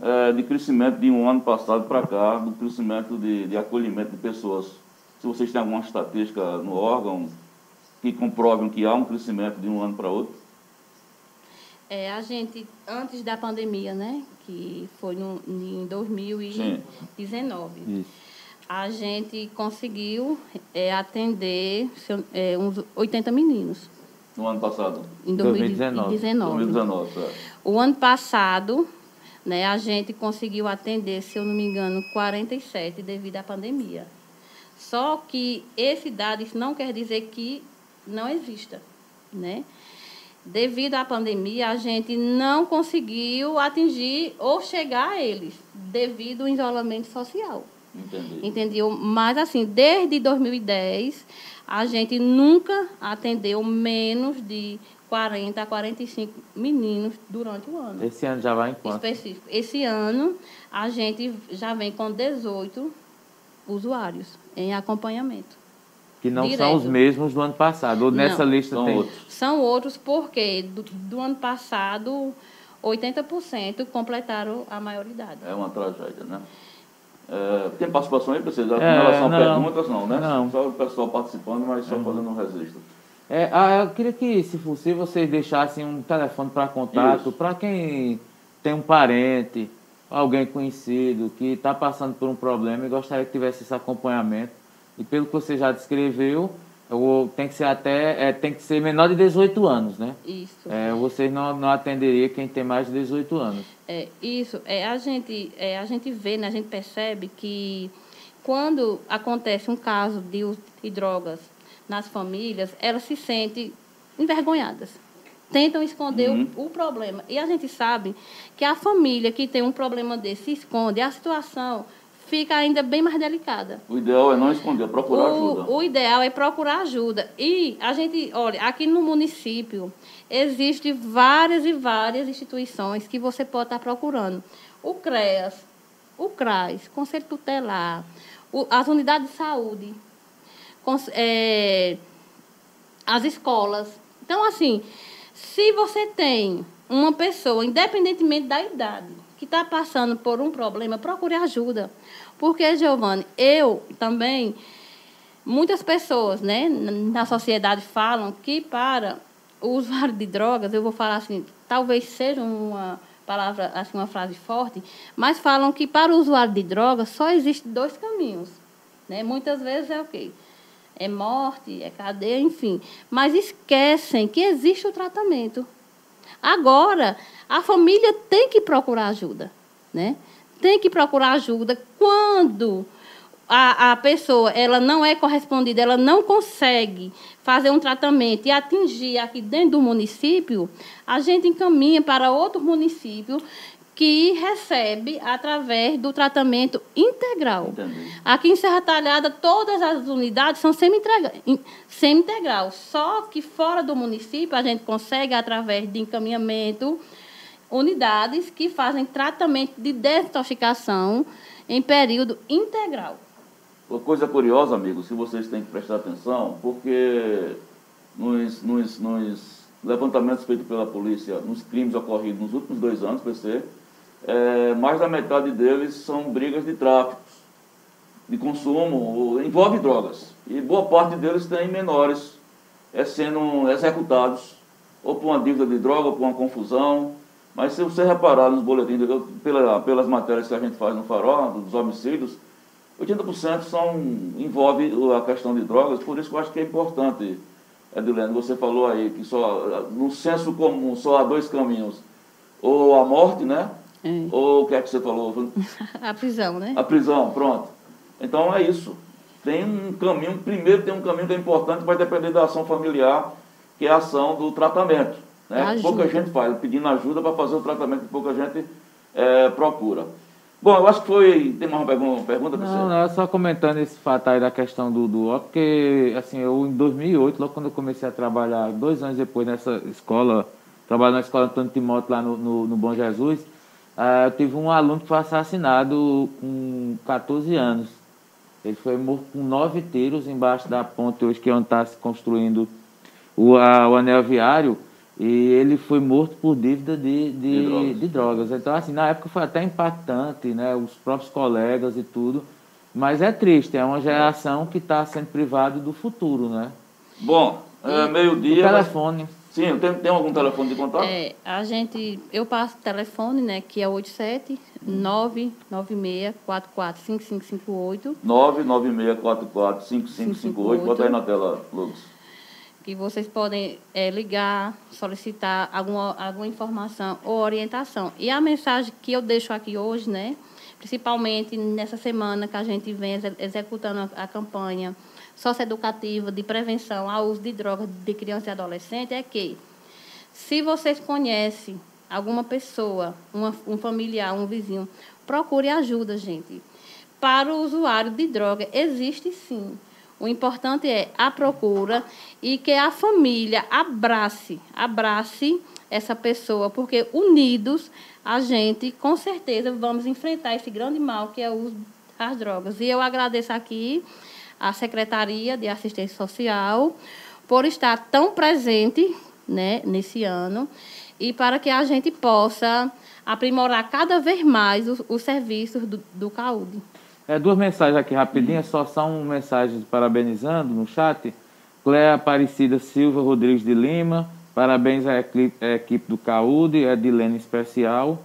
é, de crescimento de um ano passado para cá, do crescimento de, de acolhimento de pessoas, se vocês têm alguma estatística no órgão que comprovem que há um crescimento de um ano para outro? É, a gente, antes da pandemia, né, que foi no, em 2019, Sim. a gente conseguiu é, atender é, uns 80 meninos. No ano passado? Em 2019. 2019. 2019 é. O ano passado, né, a gente conseguiu atender, se eu não me engano, 47 devido à pandemia. Só que esse dado isso não quer dizer que não exista, né? Devido à pandemia, a gente não conseguiu atingir ou chegar a eles, devido ao isolamento social. Entendi. Entendeu? Mas, assim, desde 2010, a gente nunca atendeu menos de 40 a 45 meninos durante o ano. Esse ano já vai em quanto? Específico. Esse ano, a gente já vem com 18 usuários em acompanhamento. Que não Direto. são os mesmos do ano passado. Ou nessa não, lista são tem. Outros. São outros porque do, do ano passado, 80% completaram a maioridade. É uma tragédia, né? É, tem participação aí, precisa? É, em relação a perguntas, não, né? Não. Só o pessoal participando, mas só fazendo um registro. É, ah, eu queria que, se fosse, vocês deixassem um telefone para contato para quem tem um parente, alguém conhecido que está passando por um problema e gostaria que tivesse esse acompanhamento e pelo que você já descreveu, tem que ser até é, tem que ser menor de 18 anos, né? Isso. É, vocês não, não atenderia quem tem mais de 18 anos. É, isso. É, a, gente, é, a gente vê, né, a gente percebe que quando acontece um caso de uso de drogas nas famílias, elas se sentem envergonhadas. Tentam esconder uhum. o, o, problema. E a gente sabe que a família que tem um problema desse esconde a situação fica ainda bem mais delicada. O ideal é não esconder, é procurar o, ajuda. O ideal é procurar ajuda. E a gente, olha, aqui no município existem várias e várias instituições que você pode estar procurando. O CREAS, o CRAS, Conselho Tutelar, o, as unidades de saúde, cons, é, as escolas. Então, assim, se você tem uma pessoa, independentemente da idade, que está passando por um problema, procure ajuda. Porque, Giovanni, eu também, muitas pessoas né, na sociedade falam que para o usuário de drogas, eu vou falar assim, talvez seja uma palavra, assim, uma frase forte, mas falam que para o usuário de drogas só existem dois caminhos. Né? Muitas vezes é o quê? É morte, é cadeia, enfim. Mas esquecem que existe o tratamento. Agora, a família tem que procurar ajuda. Né? tem que procurar ajuda quando a, a pessoa ela não é correspondida, ela não consegue fazer um tratamento e atingir aqui dentro do município, a gente encaminha para outro município que recebe através do tratamento integral. Entendi. Aqui em Serra Talhada, todas as unidades são semi-integra- in- semi-integral. Só que fora do município, a gente consegue, através de encaminhamento, unidades que fazem tratamento de desintoxicação em período integral. Uma coisa curiosa, amigos, que vocês têm que prestar atenção, porque nos, nos, nos levantamentos feitos pela polícia, nos crimes ocorridos nos últimos dois anos, PC, é, mais da metade deles são brigas de tráfico, de consumo, envolve drogas. E boa parte deles tem menores é, sendo executados, ou por uma dívida de droga, ou por uma confusão. Mas se você reparar nos boletins, eu- pela, pelas matérias que a gente faz no farol, dos homicídios, 80% são, envolve a questão de drogas, por isso que eu acho que é importante, Edilene, você falou aí que só, no senso comum só há dois caminhos, ou a morte, né? É. Ou o que é que você falou? [LAUGHS] A prisão, né? A prisão, pronto. Então é isso. Tem um caminho, primeiro tem um caminho que é importante, vai depender da ação familiar, que é a ação do tratamento. Né? Ajuda. Pouca gente faz, pedindo ajuda para fazer o tratamento que pouca gente eh, procura. Bom, eu acho que foi. Tem mais uma pergunta, para Não, não, é só comentando esse fato aí da questão do, do óbito, porque, assim, eu em 2008, logo quando eu comecei a trabalhar, dois anos depois nessa escola, trabalhando na escola Antônio Timóteo lá no, no, no Bom Jesus, ah, eu tive um aluno que foi assassinado com 14 anos. Ele foi morto com nove tiros embaixo da ponte hoje que é onde está se construindo o, a- o anel viário e ele foi morto por dívida de, de, De drogas. de drogas. Então, assim, na época foi até impactante, né? Os próprios colegas e tudo. Mas é triste, é uma geração que está sendo privada do futuro, né? Bom, é meio-dia. mas- telefone. Sim, tem, tem algum telefone de contato? É, a gente, eu passo o telefone, né, que é 87 996 445558, 996445558. Bota aí na tela, Lucas. Que vocês podem é, ligar, solicitar alguma, alguma informação ou orientação. E a mensagem que eu deixo aqui hoje, né, principalmente nessa semana que a gente vem exe- executando a, a campanha socioeducativa de prevenção ao uso de drogas de criança e adolescente, é que se vocês conhecem alguma pessoa, uma- um familiar, um vizinho, procure ajuda, gente. Para o usuário de droga, existe sim. O importante é a procura e que a família abrace, abrace essa pessoa, porque unidos a gente, com certeza, vamos enfrentar esse grande mal que é o uso das drogas. E eu agradeço aqui à Secretaria de Assistência Social por estar tão presente né, nesse ano e para que a gente possa aprimorar cada vez mais os, os serviços do, do CAUD. É, duas mensagens aqui rapidinhas, só são mensagens parabenizando no chat. Cléa Aparecida Silva Rodrigues de Lima, parabéns à equi- à equipe do CAUD, Edilene Especial.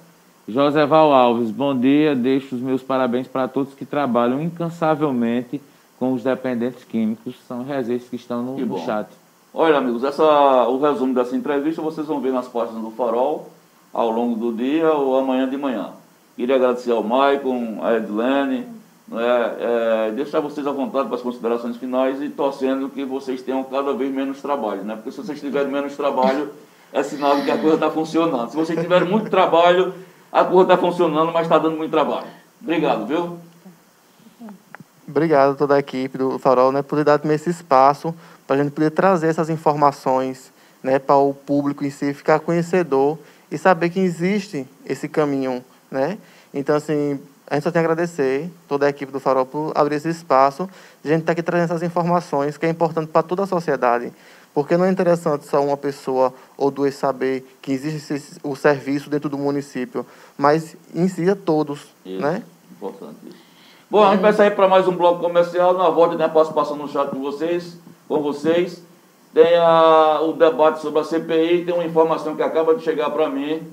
Joseval Alves, bom dia, deixo os meus parabéns para todos que trabalham incansavelmente com os dependentes químicos, são registros que estão no, no chat. Olha, amigos, essa, o resumo dessa entrevista vocês vão ver nas páginas do Farol ao longo do dia ou amanhã de manhã. Queria agradecer ao Maicon, à Edilene, né, é, deixar vocês à vontade para as considerações finais e torcendo que vocês tenham cada vez menos trabalho, né? Porque se vocês tiverem menos trabalho, é sinal de que a coisa está funcionando. Se vocês tiverem muito trabalho, a coisa está funcionando, mas está dando muito trabalho. Obrigado, viu? Obrigado a toda a equipe do Farol, né, por ter dado esse espaço para a gente poder trazer essas informações, né, para o público em si ficar conhecedor e saber que existe esse caminho, né? Então assim, a gente só tem a agradecer toda a equipe do Farol por abrir esse espaço, a gente estar aqui trazendo essas informações que é importante para toda a sociedade. Porque não é interessante só uma pessoa ou duas saber que existe o serviço dentro do município, mas em si a todos, Isso, né? importante isso. Bom, a gente vai sair para mais um bloco comercial. Na volta tem a participação no chat com vocês, com vocês. Tem a, o debate sobre a CPI. Tem uma informação que acaba de chegar para mim,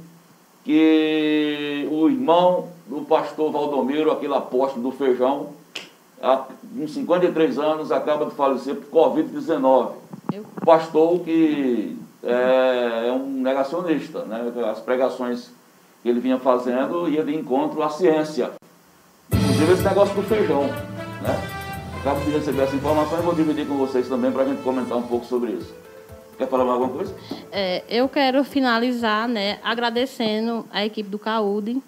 que o irmão do pastor Valdomiro, aquele apóstolo do feijão, há- com 53 anos, acaba de falecer por Covid-19 Eu pastor que é, é um negacionista, né? As pregações que ele vinha fazendo ia de encontro à ciência. Inclusive esse negócio do feijão, né? Acabo de receber essa informação e vou dividir com vocês também para a gente comentar um pouco sobre isso. Quer falar mais alguma coisa? É, eu quero finalizar, né, agradecendo a equipe do CAUD,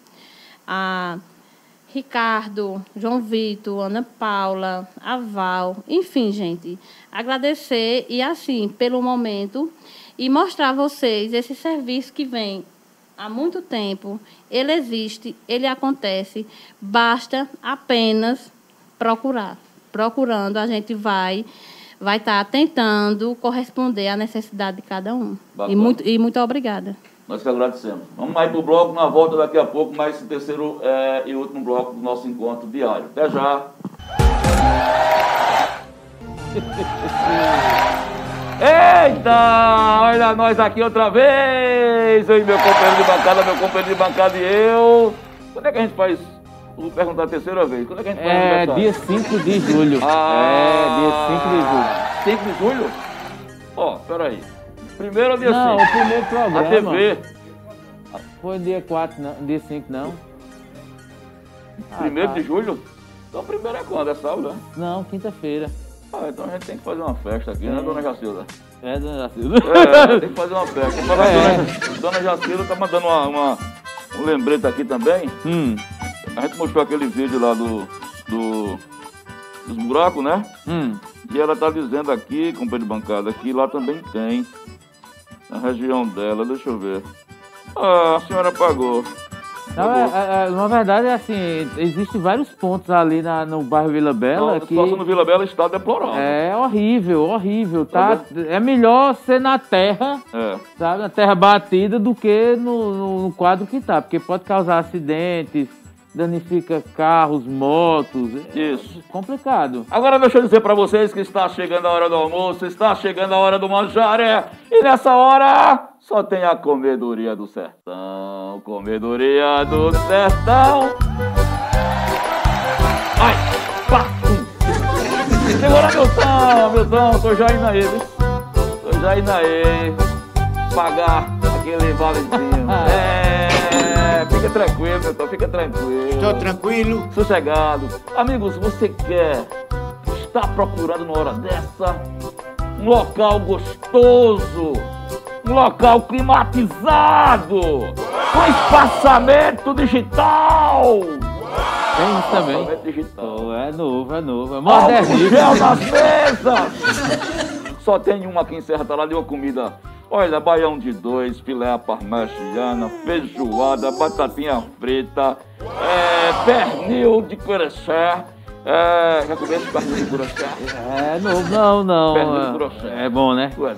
a Ricardo, João Vitor, Ana Paula, a Val, enfim, gente, agradecer e assim, pelo momento, e mostrar a vocês esse serviço que vem há muito tempo, ele existe, ele acontece, basta apenas procurar. Procurando, a gente vai vai estar tentando corresponder à necessidade de cada um. E muito, e muito obrigada. Nós que agradecemos. Vamos mais para o bloco, na volta daqui a pouco, mais o terceiro é, e último bloco do nosso encontro diário. Até já! [LAUGHS] Eita! Olha nós aqui outra vez! Eu e meu companheiro de bancada, meu companheiro de bancada e eu. Quando é que a gente faz? Vou perguntar a terceira vez. Quando é que a gente faz É dia 5 de julho. Ah, É, dia 5 de julho. 5 de julho? Ó, peraí. Primeiro ou dia 5? Não, o primeiro A programa. TV. Foi dia 4, não. Dia 5, não. Ah, Primeiro tá. de julho? Então primeiro é quando? É sábado, né? Não, quinta-feira. Ah, então a gente tem que fazer uma festa aqui, né, dona Jacilda? É, dona Jacilda. É, tem que fazer uma festa. É. dona, dona Jacilda tá mandando uma, uma- um lembrete aqui também. Hum, A gente mostrou aquele vídeo lá do, do dos buracos, né? hum. E ela tá dizendo aqui, companheiro de bancada, que lá também tem. Na região dela, deixa eu ver. Ah, a senhora pagou. Não, é, é, é, na verdade, é assim, existem vários pontos ali na, no bairro Vila Bela Não, a que situação no Vila Bela está deplorável. é horrível, horrível, tá? É melhor ser na terra, É. sabe, na terra batida do que no, no- no quadro que tá, porque pode causar acidentes, danifica carros, motos, é Isso. complicado. Agora deixa eu dizer pra vocês que está chegando a hora do almoço, está chegando a hora do manjaré. E nessa hora só tem a comedoria do sertão. Comedoria do sertão. Ai, pá. Segura Milton, Milton, tô já indo aí, viu? Tô já indo aí. Pagar aquele valezinho. [LAUGHS] É, fica tranquilo, Milton, fica tranquilo. Estou tranquilo. Sossegado. Amigos, você quer estar procurando numa hora dessa um local gostoso, um local climatizado, com espaçamento digital. Tem isso também. Espaçamento digital. Oh, é novo, é novo, é Álcool modernismo. gel nas mesas. Só tem uma aqui em Serra Talada e uma comida. Olha, baião de dois, filé à parmegiana, feijoada, batatinha frita, é, pernil de cureché. É, já comeu esse pernil de cureché? É novo, não, não. Pernil de é-. É bom, né? Vovó,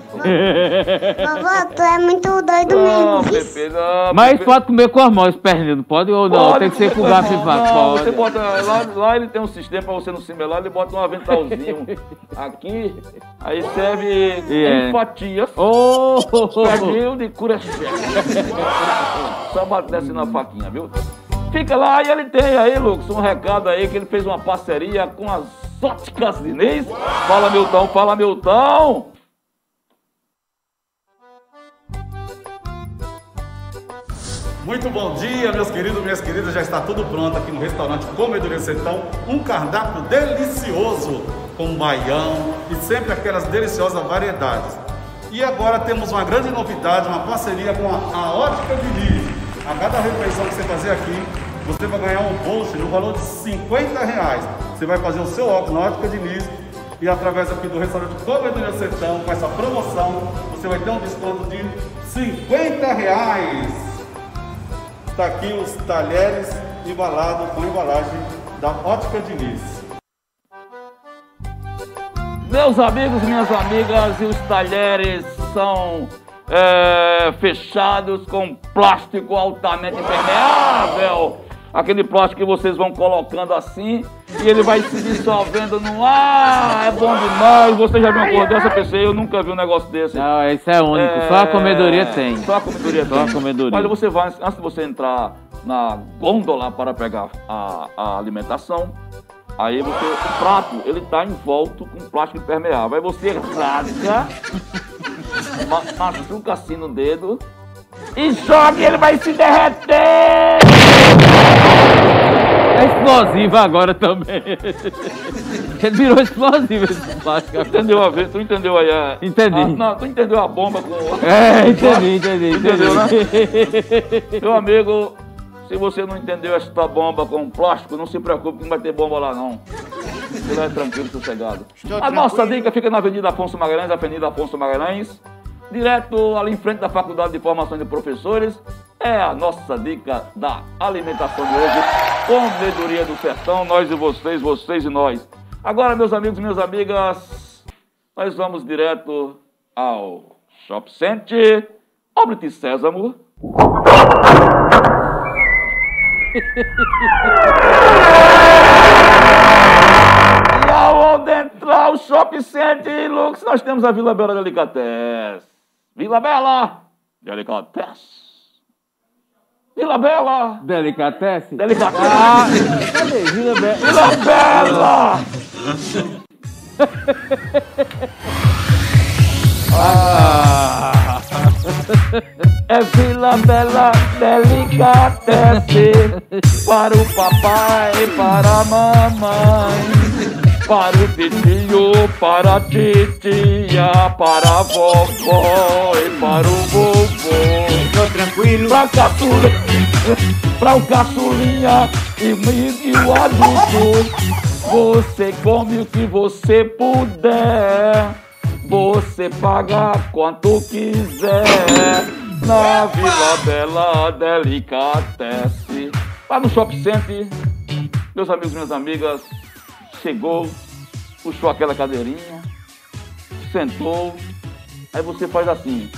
tu é muito doido Não, mesmo. Pepe, não. Mas Pepe. pode comer com as mãos pernil, não pode ou não? Pode tem que ser com garfo e faca. Não, Pode. você bota. Lá, lá ele tem um sistema pra você não se melar, ele bota um aventalzinho aqui, aí serve é. em fatias. Ô! Pernil de cureché. Só desce na faquinha, viu? Fica lá e ele tem aí, Lucas, um recado aí que ele fez uma parceria com as óticas Diniz. Fala, Milton, fala, Milton. Muito bom dia, meus queridos, minhas queridas. Já está tudo pronto aqui no restaurante Comedoria Sertão. Um cardápio delicioso com baião e sempre aquelas deliciosas variedades. E agora temos uma grande novidade, uma parceria com a, a Ótica Diniz. A cada refeição que você fazer aqui, você vai ganhar um bolso no valor de 50 reais. Você vai fazer o seu óculos na Ótica Diniz e através aqui do restaurante Comedoria Sertão, com essa promoção, você vai ter um desconto de 50 reais. Está aqui os talheres embalados com embalagem da Ótica Diniz. Meus amigos, minhas amigas, e os talheres são é, fechados com plástico altamente impermeável. Aquele plástico que vocês vão colocando assim e ele vai se dissolvendo no ar. É bom demais. Você já viu uma coisa dessa, PC? Eu nunca vi um negócio desse. Não, esse é único. Só a comedoria tem. Só a comedoria Só tem. a comedoria. Olha, você vai, antes de você entrar na gôndola para pegar a, a alimentação, aí você, o prato, ele tá envolto com plástico impermeável. Aí você rasga, machuca assim no dedo e joga ele vai se derreter! É explosiva agora também. [LAUGHS] Ele virou explosivo esse plástico. Entendeu a vez? Tu entendeu aí a... Entendi. Ah, não, tu entendeu a bomba com... É, entendi, entendi, Entendeu, né? Meu amigo, se você não entendeu esta bomba com plástico, não se preocupe que não vai ter bomba lá não. Você vai tranquilo, sossegado. A nossa dica fica na Avenida Afonso Magalhães, Avenida Afonso Magalhães, direto ali em frente da Faculdade de Formação de Professores. É a nossa dica da alimentação de hoje, Comedoria do Sertão, nós e vocês, vocês e nós. Agora, meus amigos e minhas amigas, nós vamos direto ao Shop Center, Obre-te Sésamo. [LAUGHS] entrar o Shopping Center Lux, nós temos a Vila Bela Delicatessen. Vila Bela Delicatessen. Vila Bela Delicatesse? Delicatessen. Ah, cadê? Vila Be... Vila Bela! Ah. É Vila Bela Delicatessen Para o papai, para a mamãe Para o titio, para a titia Para a vovó e para o vovô. Tô tranquilo. Pra caçulinha, pra o caçulinha e, e, e o adulto. Você come o que você puder. Você paga quanto quiser. Na Vila Bela Delicatesse. Lá no Shopping Center Meus amigos, minhas amigas Chegou, puxou aquela cadeirinha Sentou Aí você faz assim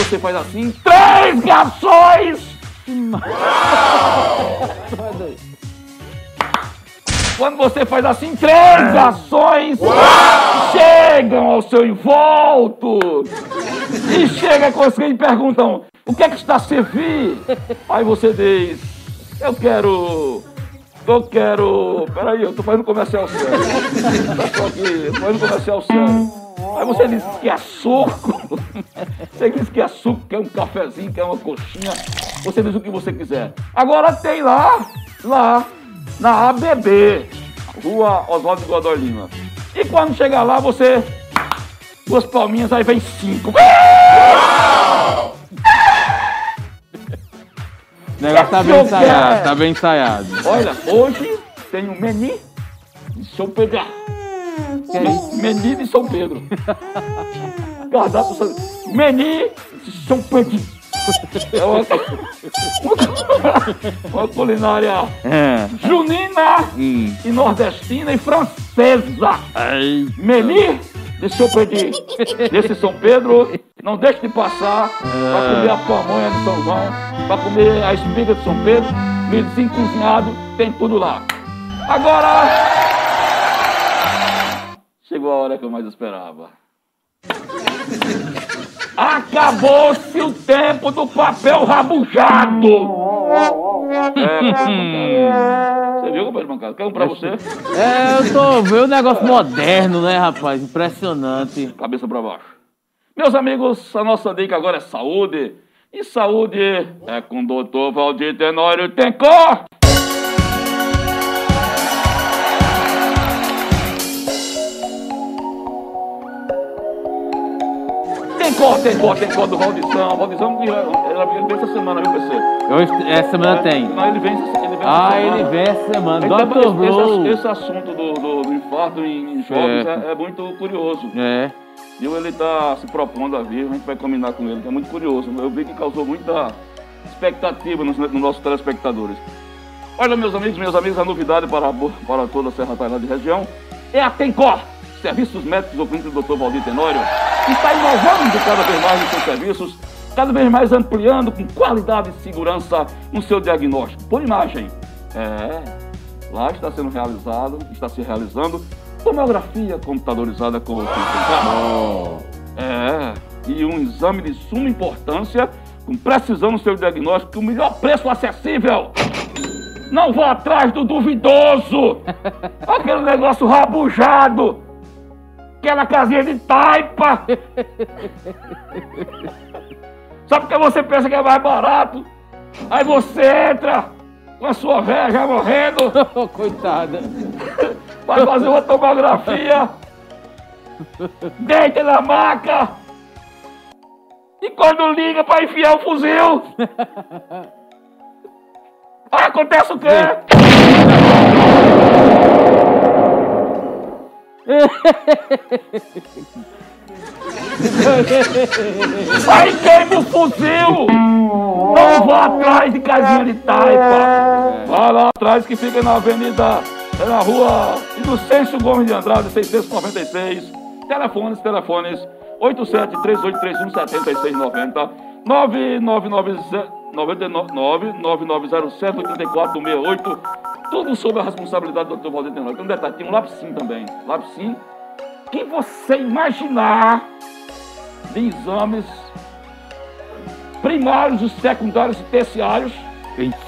quando você faz assim, três garçons! Quando você faz assim, três garçons chegam ao seu envolto e chega com você e perguntam: o que é que está a servir? Aí você diz: eu quero. Eu quero. Peraí, eu tô fazendo comercial sério. Tá só aqui, tô fazendo comercial sério. Aí você diz que é suco. Você diz que é suco, quer um cafezinho, quer uma coxinha. Você diz o que você quiser. Agora tem lá, lá, na ABB, Rua Oswaldo Godoy Lima. E quando chegar lá, você. Duas palminhas, aí vem cinco. O negócio tá bem ensaiado, tá bem ensaiado. Olha, hoje tem um menu de São Pedro. Menu de São Pedro. Cardápio São Menu de São Pedro. É uma, [LAUGHS] uma culinária É. junina Hum. e nordestina e francesa. Menu de São Pedro. Desse São Pedro, não deixe de passar para comer a pamonha de São João, para comer a espiga de São Pedro, milhozinho cozinhado, tem tudo lá. Agora, chegou a hora que eu mais esperava. Acabou-se o tempo do papel rabujado! É, [LAUGHS] você viu, companheiro bancada? Quer um pra você? É, eu tô vendo um negócio moderno, né, rapaz? Impressionante. Cabeça pra baixo. Meus amigos, a nossa dica agora é saúde. E saúde é com o doutor Valdir Tenório Tencor. Tencor, Tencor, Tencor do Valdição. Valdição, ele vem essa semana, viu, PC? Hoje, essa semana tem. Não, ele vem, essa- ele vem essa Ah, semana. ele vem essa semana. Então, Dr. esse, Blow. esse, esse assunto do, do- do infarto em, em jovens É. é, é muito curioso. É. E ele está se propondo a vir, a gente vai combinar com ele, que é muito curioso. Eu vi que causou muita expectativa nos, nos nossos telespectadores. Olha, meus amigos, minhas amigas, a novidade para, para toda a Serra Tailândia e região é a Tencor, Serviços Médicos Clínico do Dr. Valdir Tenório, que está inovando cada vez mais nos seus serviços, cada vez mais ampliando com qualidade e segurança no seu diagnóstico por imagem. É, lá está sendo realizado, está se realizando tomografia computadorizada com o É, e um exame de suma importância, com precisão no seu diagnóstico, o melhor preço acessível. Não vá atrás do duvidoso! [LAUGHS] Aquele negócio rabujado! Aquela casinha de taipa! Só porque você pensa que é mais barato, aí você entra com a sua velha já morrendo, [LAUGHS] Coitada. Vai fazer uma tomografia. Deita na maca. E quando liga pra enfiar o fuzil. Aí acontece o quê? Aí queima o fuzil! Não vá atrás de casinha de taipa! Vai lá atrás que fica na avenida, é na rua Inocêncio Gomes de Andrade, 696. Telefones, telefones 8738317690 9990 990-8468, tudo sob a responsabilidade do Dr. Valdir Tenório. Tem um detalhe, tem um lapsim também. Lapsim que você imaginar de exames primários, os secundários e terciários,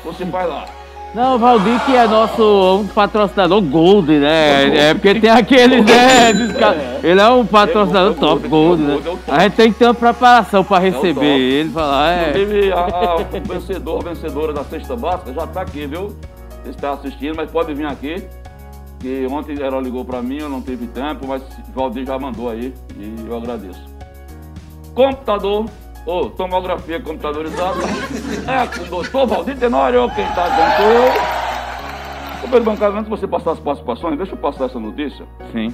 você vai lá. Não, o Valdir que é nosso um patrocinador Gold, né? É porque tem aqueles, né? Ele é um patrocinador top Gold, né? A gente tem que ter uma preparação pra receber top. ele, falar, é. Inclusive, a, o vencedor, a vencedora da cesta básica já está aqui, viu? Está assistindo, mas pode vir aqui. Que ontem ela ligou para mim, eu não tive tempo, mas o Valdir já mandou aí e eu agradeço. Computador, ou tomografia computadorizada, é com o doutor Valdir Tenório, quem eu. Ô Pedro Bancário, antes de você passar as participações, deixa eu passar essa notícia. Sim.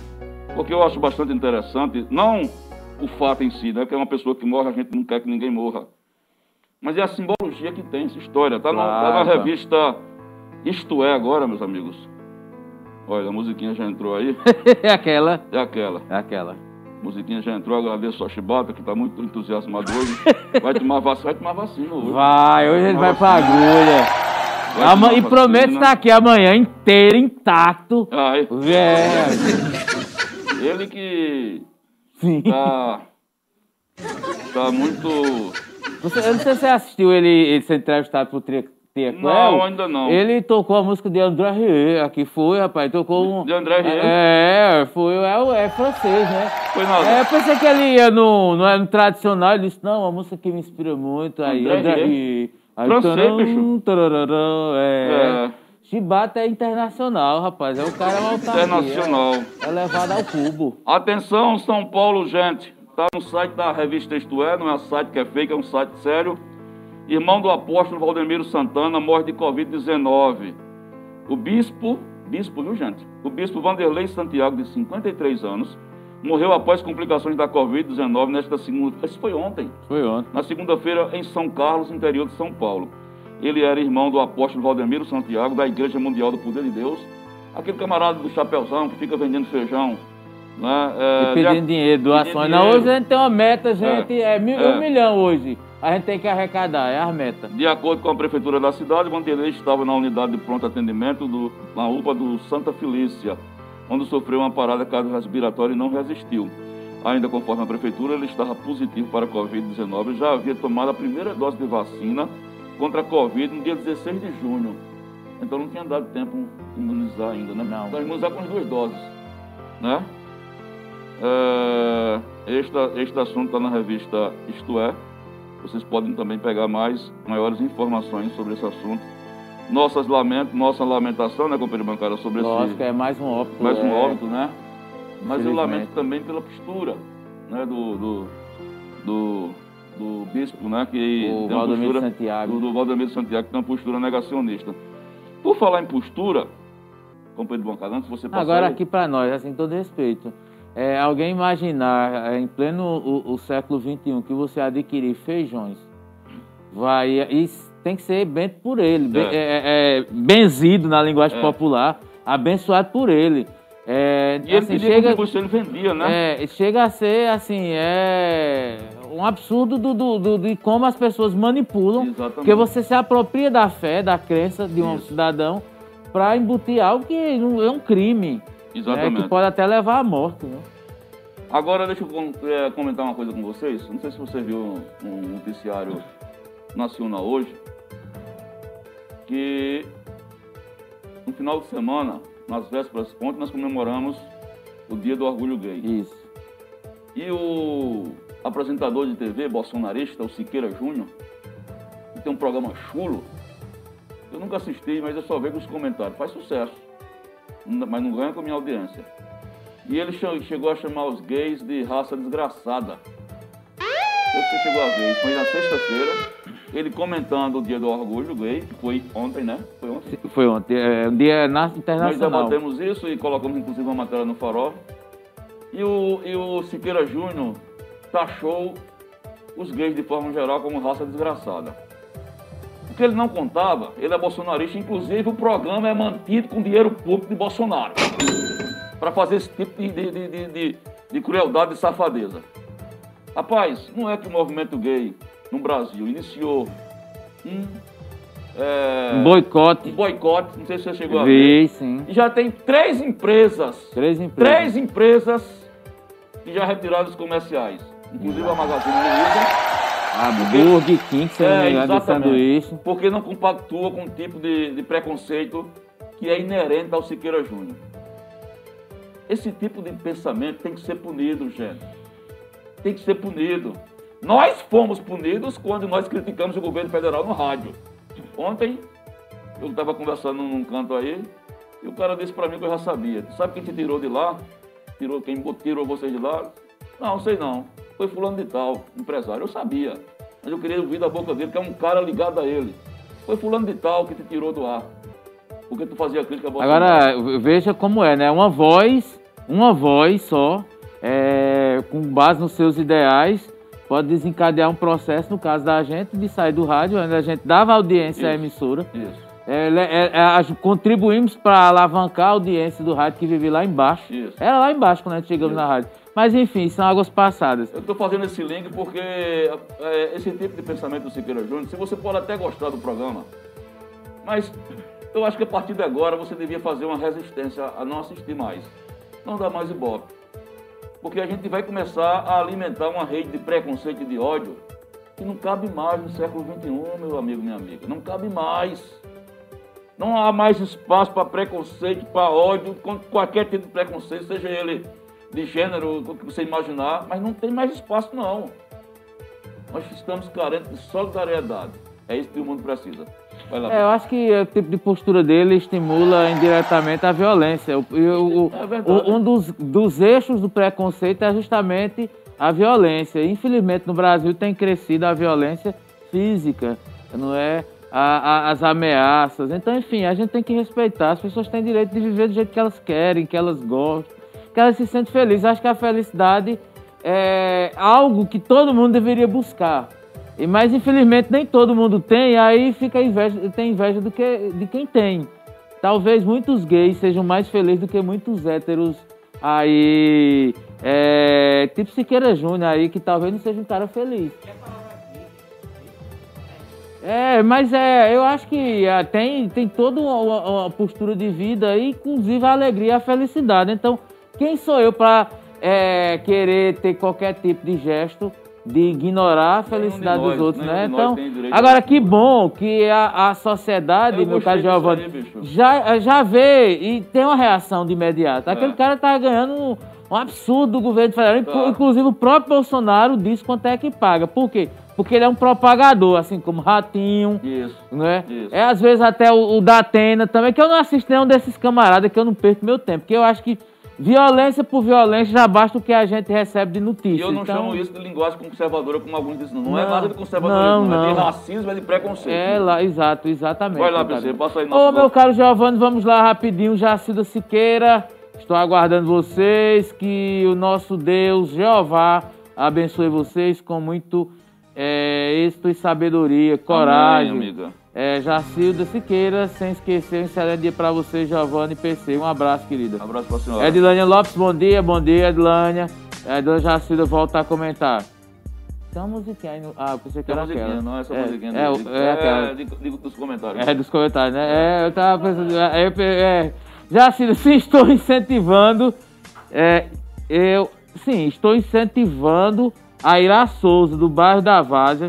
Porque eu acho bastante interessante, não o fato em si, né? Que é uma pessoa que morre, a gente não quer que ninguém morra. Mas é a simbologia que tem essa história. Tá, tá Claro, na claro. revista Isto É agora, meus amigos. Olha, a musiquinha já entrou aí. [LAUGHS] É aquela. É aquela. É aquela. A musiquinha já entrou, agradeço a Chibata, que está muito entusiasmado hoje. [LAUGHS] Vai tomar vacina, vai tomar vacina hoje. Vai, hoje ele Tomar vai pra agulha. Vai Ama- e promete estar aqui amanhã inteiro, intacto. Ai, É. [LAUGHS] ele que Sim. tá, tá muito... Você, eu não sei se você assistiu ele, ele ser entrevistado Tia Não, Cléo. ainda não. Ele tocou a música de André Rieu, aqui foi, rapaz, tocou um... De André Rieu? É, foi, é, o- é francês, né? Foi nada. É, pensei que ele ia no, no, no tradicional, ele disse, não, uma música que me inspira muito, aí André André Rieu? Francês, taram, bicho. tarararã, é. É. Chibata é internacional, rapaz, é o cara mal Internacional. É, é levado ao cubo. Atenção, São Paulo, gente. Tá no site da revista Isto É, não é um site que é fake, é um site sério. Irmão do apóstolo Valdemiro Santana morre de Covid-19. O bispo, bispo, viu gente? O bispo Vanderlei Santiago, de 53 anos, morreu após complicações da Covid-19 nesta segunda. Isso foi ontem. Foi ontem. Na segunda-feira, em São Carlos, interior de São Paulo. Ele era irmão do apóstolo Valdemiro Santiago, da Igreja Mundial do Poder de Deus. Aquele camarada do Chapeuzão que fica vendendo feijão. Né? É, E pedindo a- dinheiro, doações. pedindo Não, hoje a gente tem uma meta, gente, é, mil- É. um milhão hoje. A gente tem que arrecadar, é as metas. De acordo com a prefeitura da cidade, Vanderlei estava na unidade de pronto atendimento do, na UPA do Santa Felícia, onde sofreu uma parada cardiorrespiratória e não resistiu. Ainda conforme a prefeitura, ele estava positivo para a Covid-19 e já havia tomado a primeira dose de vacina contra a Covid no dia 16 de junho. Então não tinha dado tempo de imunizar ainda, né? Não. Então imunizar com as duas doses, né? É, este, este assunto está na revista Isto É. Vocês podem também pegar mais, maiores informações sobre esse assunto. Nossas lament, nossa lamentação, né, companheiro bancário, sobre Lógico, esse é mais um óbito. mais um é. óbito, né? Mas eu lamento também pela postura, né, do, do, do, do bispo, né, que O tem uma Valdemiro postura, Santiago. do, do Valdemiro Santiago, que tem uma postura negacionista. Por falar em postura, companheiro bancário, antes você passar Agora aí- aqui para nós, assim, todo respeito. É, alguém imaginar, é, em pleno o, o século XXI, que você adquirir feijões, vai, e tem que ser bento por ele, be- É. é, é, benzido na linguagem É. popular, abençoado por ele. É, E ele assim, pedia chega, contribuição, ele vendia, né? é, chega a ser assim, é um absurdo do, do- do- de como as pessoas manipulam, Exatamente. porque você se apropria da fé, da crença de um Isso. cidadão para embutir algo que é um crime, Exatamente. que pode até levar à morte. Né? Agora deixa eu é, comentar uma coisa com vocês. Não sei se você viu um noticiário nacional hoje, que no final de semana, nas vésperas, ontem nós comemoramos o Dia do Orgulho Gay. Isso. E o apresentador de TV bolsonarista, o Siqueira Júnior, que tem um programa chulo, eu nunca assisti, mas eu só vejo os comentários. Faz sucesso. Mas não ganha com a minha audiência. E ele che- chegou a chamar os gays de raça desgraçada. Eu Você chegou a ver, foi na sexta-feira, ele comentando o dia do orgulho gay, que foi ontem, né? Foi ontem. Foi ontem, é um dia na- Nós internacional. debatemos isso e colocamos inclusive uma matéria no farol. E o, e o Siqueira Júnior taxou os gays de forma geral como raça desgraçada. Que ele não contava, ele é bolsonarista, inclusive o programa é mantido com dinheiro público de Bolsonaro. Para fazer esse tipo de, de, de, de, de- de crueldade e safadeza. Rapaz, não é que o movimento gay no Brasil iniciou um, é, boicote. um boicote, não sei se você chegou a ver. Vi, sim. E já tem três empresas, Três empresas. três empresas que já retiraram os comerciais. Inclusive a Magazine Luiza. A Burger King, se não me É, exatamente. sanduíche. Porque não compactua com o tipo de, de preconceito que é inerente ao Siqueira Júnior. Esse tipo de pensamento tem que ser punido, gente. Tem que ser punido. Nós fomos punidos quando nós criticamos o governo federal no rádio. Ontem, eu estava conversando num canto aí, e o cara disse para mim que eu já sabia. Sabe quem te tirou de lá? Tirou, quem tirou vocês de lá? Não, sei não. Foi fulano de tal, empresário. Eu sabia. Mas eu queria ouvir da boca dele, que é um cara ligado a ele. Foi fulano de tal que te tirou do ar. Porque tu fazia crítica a Bolsonaro. Agora, veja como é, né? Uma voz, uma voz só, é, com base nos seus ideais, pode desencadear um processo, no caso da gente, de sair do rádio, onde a gente dava audiência à Isso. emissora. Isso, É, é, é, contribuímos para alavancar a audiência do rádio que vivia lá embaixo. isso. Era lá embaixo quando a gente chegamos na rádio. Mas enfim, são águas passadas. Eu estou fazendo esse link porque é, esse tipo de pensamento do Siqueira Júnior, se você pode até gostar do programa, mas eu acho que a partir de agora você devia fazer uma resistência a não assistir mais. Não dar mais ibope. Porque a gente vai começar a alimentar uma rede de preconceito e de ódio que não cabe mais no século XXI, meu amigo, minha amiga. Não cabe mais. Não há mais espaço para preconceito, para ódio, qualquer tipo de preconceito, seja ele de gênero, o que você imaginar, mas não tem mais espaço não. Nós estamos carentes de solidariedade. É isso que o mundo precisa. É, eu acho que o tipo de postura dele estimula indiretamente a violência. O- o- É o- um dos, dos eixos do preconceito é justamente a violência. Infelizmente, no Brasil tem crescido a violência física, não é? A- a- as ameaças. Então, enfim, a gente tem que respeitar. As pessoas têm direito de viver do jeito que elas querem, que elas gostam, que elas se sentem felizes. Acho que a felicidade é algo que todo mundo deveria buscar. E, mas infelizmente nem todo mundo tem, aí fica inveja, tem inveja do que, de quem tem. Talvez muitos gays sejam mais felizes do que muitos héteros aí, é, tipo Siqueira Júnior aí, que talvez não seja um cara feliz. É, mas é, eu acho que ah, tem, tem toda uma, uma- postura de vida, aí, inclusive a alegria e a felicidade. Então, quem sou eu para querer ter qualquer tipo de gesto de ignorar a felicidade nós, dos outros, né? Então, agora que bom que a, a sociedade, Eu meu caro Giovanni, já, já vê e tem uma reação de imediato. Aquele É. cara tá ganhando um, um absurdo do governo federal. Tá. Inclusive o próprio Bolsonaro diz quanto é que paga. Por quê? Porque ele é um propagador, assim como Ratinho, Isso. né? Isso. É às vezes até o, o da Atena também, que eu não assisto nenhum desses camaradas, que eu não perco meu tempo. Porque eu acho que violência por violência já basta o que a gente recebe de E notícia. eu não então, chamo isso de linguagem conservadora, como alguns dizem. Não, é Não, nada de conservadorismo, não, é de não. racismo, é de preconceito. É lá, exato, exatamente. Vai lá. PC, passa aí Ô, nosso meu caro Giovanni, vamos lá rapidinho. Jacilda Siqueira, estou aguardando vocês. Que o nosso Deus, Jeová, abençoe vocês com muito é, êxito e sabedoria, coragem. Amém, amiga. É, Jacilda Siqueira, sem esquecer, um excelente dia para você, Giovanni PC. Um abraço, querida. Abraço pra senhora. Edilânia Lopes, bom dia, bom dia, Edilânia. É, dona Jacilda volta a comentar. Tem uma musiquinha aí no. Ah, eu pensei que era aquela. não é essa é, musiquinha. É, de- é, aquela. de- de- dos comentários. É, dos comentários, né? É, eu tava pensando. É, é, se, se estou incentivando. É, eu. Sim, estou incentivando a Ira Souza, do bairro da Várzea,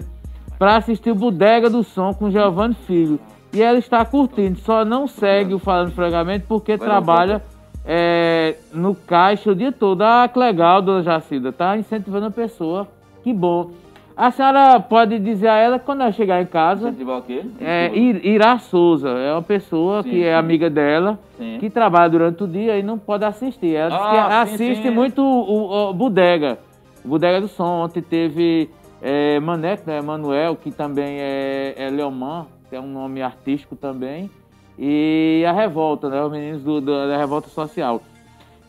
para assistir o Bodega do Som com Giovanni Filho. E ela está curtindo, só não segue o Falando Fragamente porque Vai trabalha é, no caixa o dia todo. Ah, que legal, dona Jacilda. Tá incentivando a pessoa. Que bom. A senhora pode dizer a ela que quando ela chegar em casa. Incentivar o quê? É, Ir- Irá Souza é uma pessoa Sim, que é sim. amiga dela, Sim. que trabalha durante o dia e não pode assistir. Ela Ah, assiste muito o, o- o Bodega. Bodega do Som. Ontem teve é, Maneco, né? Manuel, que também é, é Leomã, que é um nome artístico também. E a Revolta, né? Os meninos do- do- da Revolta Social.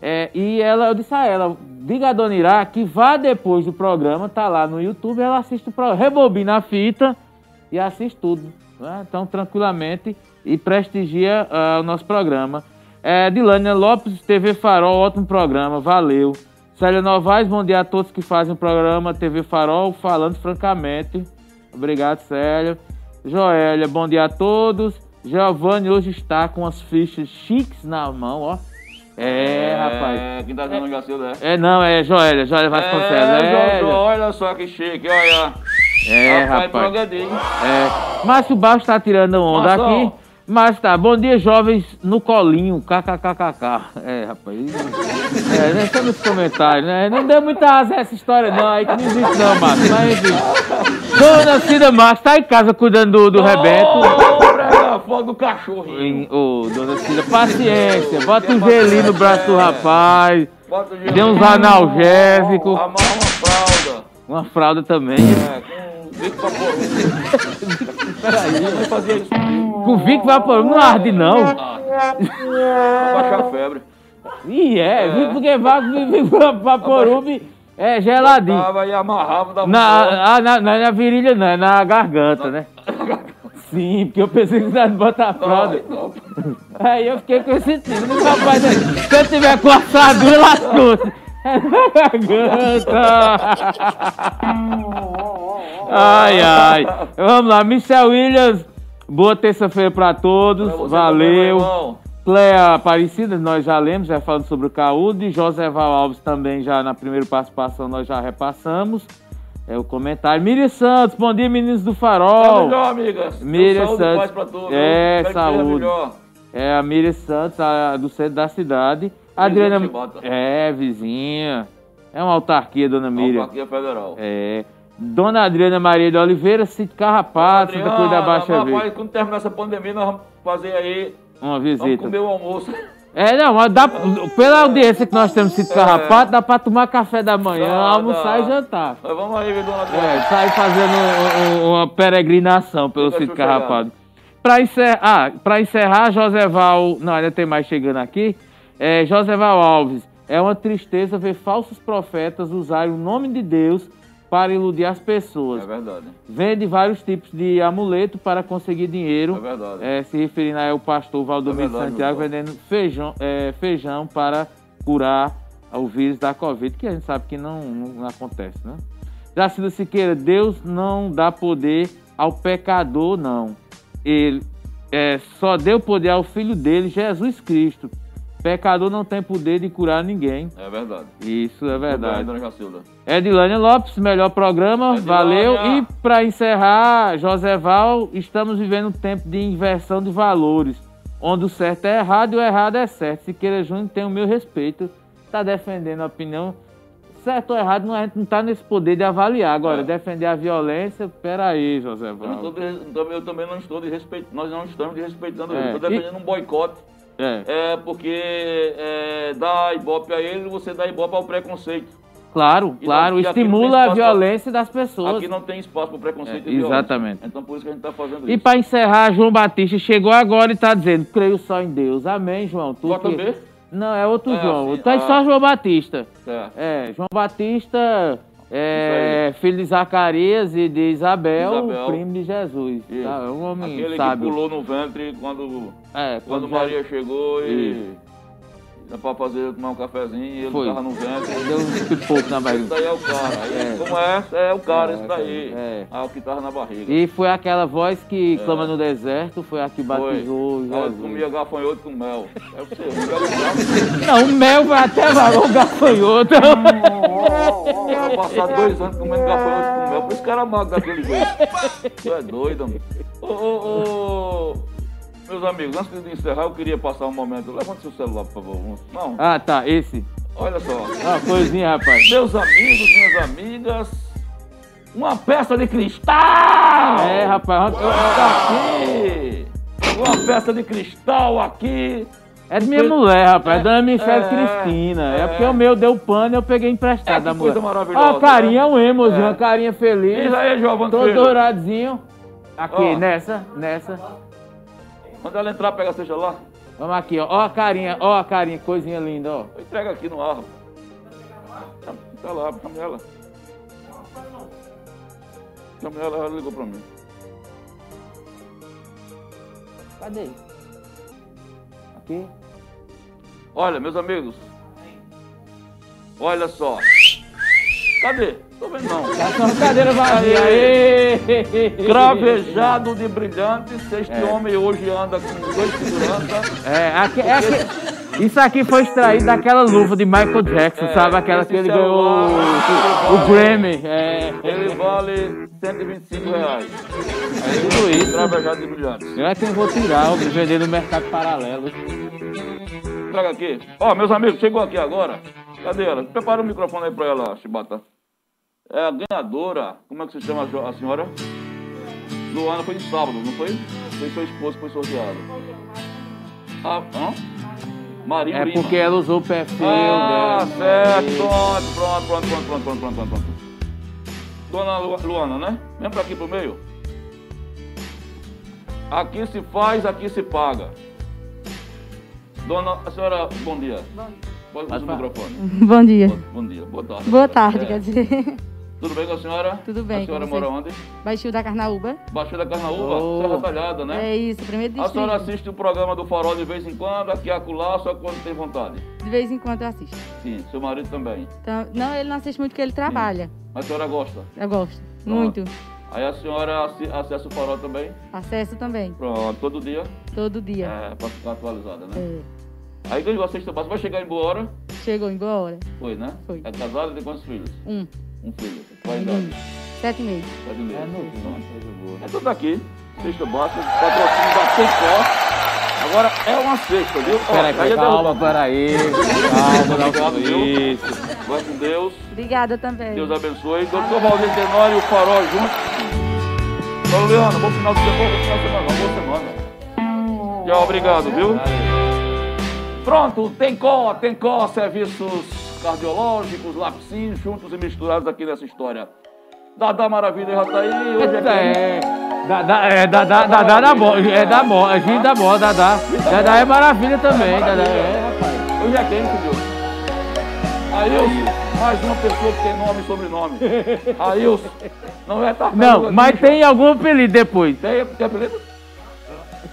É, e ela, eu disse a ela, diga a Dona Irá que vá depois do programa, tá lá no YouTube, ela assiste o programa, rebobina a fita e assiste tudo. né? Então, tranquilamente, e prestigia ah, o nosso programa. É, Dilânia Lopes, TV Farol, ótimo programa, valeu. Célia Novaes, bom dia a todos que fazem o programa TV Farol, falando francamente. Obrigado, Célia. Joélia, bom dia a todos. Giovanni hoje está com as fichas chiques na mão, ó. É, rapaz. É, quem tá dizendo o Jacildo é? É, não, é Joélia, Joélia Vasconcelos. É, É, Jojo, olha só que chique, olha. é Rapaz, rapaz. É. Márcio Baixo tá tirando onda Márcio. aqui. Mas tá, bom dia, jovens no colinho, kkkk. É, rapaz. É, né, só nos comentários, né? Não deu muita asa essa história, não. Aí que não existe, não, Márcio. Mas enfim. Dona Cida Márcio tá em casa cuidando do, do Rebeto. Ô, prega fogo do cachorro. Ô, dona Cida, paciência. Bota o gelinho no braço do rapaz. Bota o gelo. Dê uns analgésicos. Amarra uma fralda. Uma fralda também. É. Peraí. Não fazia isso comigo. Com Vic Vapor não arde, não. Pra baixar a febre. Ih, é, Vic porque Vaporub é geladinho. Tava e amarrava da Na, ah, na, na, na virilha não, é na garganta, né? Sim, porque eu pensei que não botar a fralda. Aí eu fiquei com esse tiro. Mas, rapaz, se eu tiver com assadura, lascou-se. É na garganta. [LAUGHS] Ai, [LAUGHS] ai. Vamos lá, Michel Williams. Boa terça-feira pra todos. Pra Valeu. também. Cléa Aparecida, nós já lemos, já falando sobre o Caúde. José Val Alves também, já na primeira participação, nós já repassamos. É o comentário. Miriam Santos, bom dia, meninos do Tá Farol. melhor, amiga. Miriam Saúde Santos. paz pra todos. É, saúde. É a Miriam Santos, a- do centro da cidade. Adriana. de Chibata. É, vizinha. É uma autarquia, dona Miriam. Autarquia Federal. É. Dona Adriana Maria de Oliveira, Sítio Carrapato, Santa Cruz da Baixa rapaz, Verde. quando terminar essa pandemia, nós vamos fazer aí. Uma Vamos visita. comer o almoço. É, não, mas dá, pela audiência que nós temos Sítio Carrapato, dá pra tomar café da manhã, Dá, almoçar dá. e jantar. Mas vamos aí, dona Adriana? É, sair fazendo um- um- uma peregrinação pelo Fica sossegado. Carrapato. Pra encerrar, ah, pra encerrar, Joseval. Não, ainda tem mais chegando aqui. É, Joseval Alves. É uma tristeza ver falsos profetas usarem o nome de Deus para iludir as pessoas. É verdade. Vende vários tipos de amuleto para conseguir É dinheiro. verdade. É, se referindo ao pastor Valdomiro É verdade, Santiago vendendo feijão, é, feijão para curar o vírus da Covid, que a gente sabe que não, não acontece, né? Jacilda Siqueira, Deus não dá poder ao pecador, não. Ele é, só deu poder ao Filho dele, Jesus Cristo. Pecador não tem poder de curar ninguém. É verdade. Isso é Tudo bem, verdade. dona. Edilânia Lopes, melhor programa, Edilânia. valeu. E para encerrar, Joseval, estamos vivendo um tempo de inversão de valores, onde o certo é errado e o errado é certo. Siqueira Júnior tem o meu respeito, está defendendo a opinião. Certo ou errado, não, a gente não está nesse poder de avaliar. Agora, É. defender a violência, peraí, Eu, Joseval. estou de- eu também não estou desrespeitando, nós não estamos desrespeitando É, ele. Estou e- defendendo um boicote. É, É porque é, dá ibope a ele, você dá ibope ao preconceito. claro, E claro, não- e estimula a espaço pra- violência das pessoas. Aqui não tem espaço para preconceito É, e violência. exatamente. Então por isso que a gente está fazendo E isso. para encerrar, João Batista chegou agora e está dizendo: creio só em Deus. Amém, João. Tu Bota que- B? Não, é outro É, João. assim, Tá ah. só João Batista. Certo. É, João Batista, é, filho de Zacarias e de Isabel, Isabel. primo de Jesus. Tá? É um homem Aquele sábio. que pulou no ventre quando, É, quando já- Maria chegou e dá para fazer tomar um cafezinho e ele Foi. tava no ventre. Deu um pipoco na barriga. daí é o cara. Aí, É. Como é? É o cara, É, esse daí. é. Ah, o que tava na barriga. E foi aquela voz que clama no deserto, foi a que É. Batizou Ela comia gafanhoto com mel. É o seu. Eu [LAUGHS] Não, o mel vai até valor o gafanhoto. vou passar dois anos comendo gafanhoto com mel. Por isso que era magro daquele jeito. Tu é doido, amigo. Ô, ô, ô, meus amigos, antes de encerrar, eu queria passar um momento. Levante seu celular, por favor. Não, ah, tá, esse. olha só. Ah, coisinha, rapaz. Meus amigos, minhas amigas, Uma peça de cristal! É, rapaz, Tá aqui! Uma peça de cristal aqui! É de minha mulher, rapaz, Dona Michelle É, Cristina. É, é. porque o meu deu pano e eu peguei emprestado É, da mulher. coisa maravilhosa, Ó, a carinha, né? um emozinho, É. uma carinha feliz. Diz aí, Giovanni Todo douradinho. Aqui, Ó. nessa, nessa. Quando ela entrar, pega a cesta lá. Vamos aqui, ó. Ó a carinha, ó a carinha, coisinha linda, ó. Entrega aqui no ar. Tá lá, chama ela. Chama ela, ela ligou pra mim. Cadê? Aqui. Olha, meus amigos. Olha só. Cadê? Tô vendo não. Tá cadeira vazia. Aê! Cravejado de brilhantes. Este É. homem hoje anda com dois seguranças. É, aqui, é aqui. Isso aqui foi extraído daquela luva de Michael Jackson, É, sabe? Aquela que ele ganhou o, o Grammy. É. Ele vale 125 reais. É tudo isso. Cravejado de brilhantes. Eu é que eu vou tirar, eu vou vender no mercado paralelo. Traga aqui. Ó, meus amigos, chegou aqui agora. Cadê ela? Prepara o microfone aí pra ela, Chibata. É a ganhadora. Como é que se chama a senhora? Luana foi de sábado, não foi? Foi seu esposo que foi sorteado. Ah, hã? Maria É Lima. porque ela usou o perfil ah, dela. certo. Pronto, pronto, pronto, pronto, pronto, pronto, pronto, Dona Luana, né? Vem pra aqui pro meio. Aqui se faz, aqui se paga. Dona, a senhora, bom dia. Bom dia. Pode usar o microfone. [LAUGHS] Bom dia. Bom, bom dia, boa tarde. Boa tarde, É. quer dizer. Tudo bem com a senhora? Tudo bem, A senhora mora onde? Baixio da Carnaúba. Baixo da Carnaúba, Oh. Serra Talhada, né? É isso, primeiro A distrito. senhora assiste o programa do Farol de vez em quando, aqui e acolá, só quando tem vontade. De vez em quando eu assisto. Sim, seu marido também. Então, não, ele não assiste muito porque ele trabalha. A senhora gosta? Eu gosto. Pronto. Muito. Aí a senhora acessa o Farol também? Acesso também. Pronto, todo dia? Todo dia. É, pra ficar atualizada, né? É. Aí ganhou a sexta base, vai chegar em boa hora? Chegou em boa hora. Foi, né? Foi. É casada e tem quantos filhos? Um. Um filho. Qual a Um. idade? Sete meio. Sete meses. É Pronto. coisa boa. É tudo aqui. Sexta básica, patrocínio da Tencó. Agora é uma sexta, viu? Peraí, aí peraí, é calma, peraí. Calma, não Obrigado, viu? isso. Vai com Deus. Obrigada também. Deus abençoe. Doutor Valdir Tenório e o Farol juntos. Ô, Leandro, bom final de semana, bom final de semana, boa semana. Tchau, obrigado, viu? Pronto, tem có, tem có, serviços cardiológicos, lapsinhos, juntos e misturados aqui nessa história. Dadá Maravilha já tá aí, hoje é? É, Dadá, é, Dadá, Dadá da é da moda, é gente da moda, Dadá. Dadá é maravilha também, Dadá, é, rapaz. Hoje é quem, filho? Ailson, mais uma pessoa que tem nome e sobrenome. [LAUGHS] Ailson, não é tartaruga. Não, mas tem algum apelido depois. Tem, tem apelido?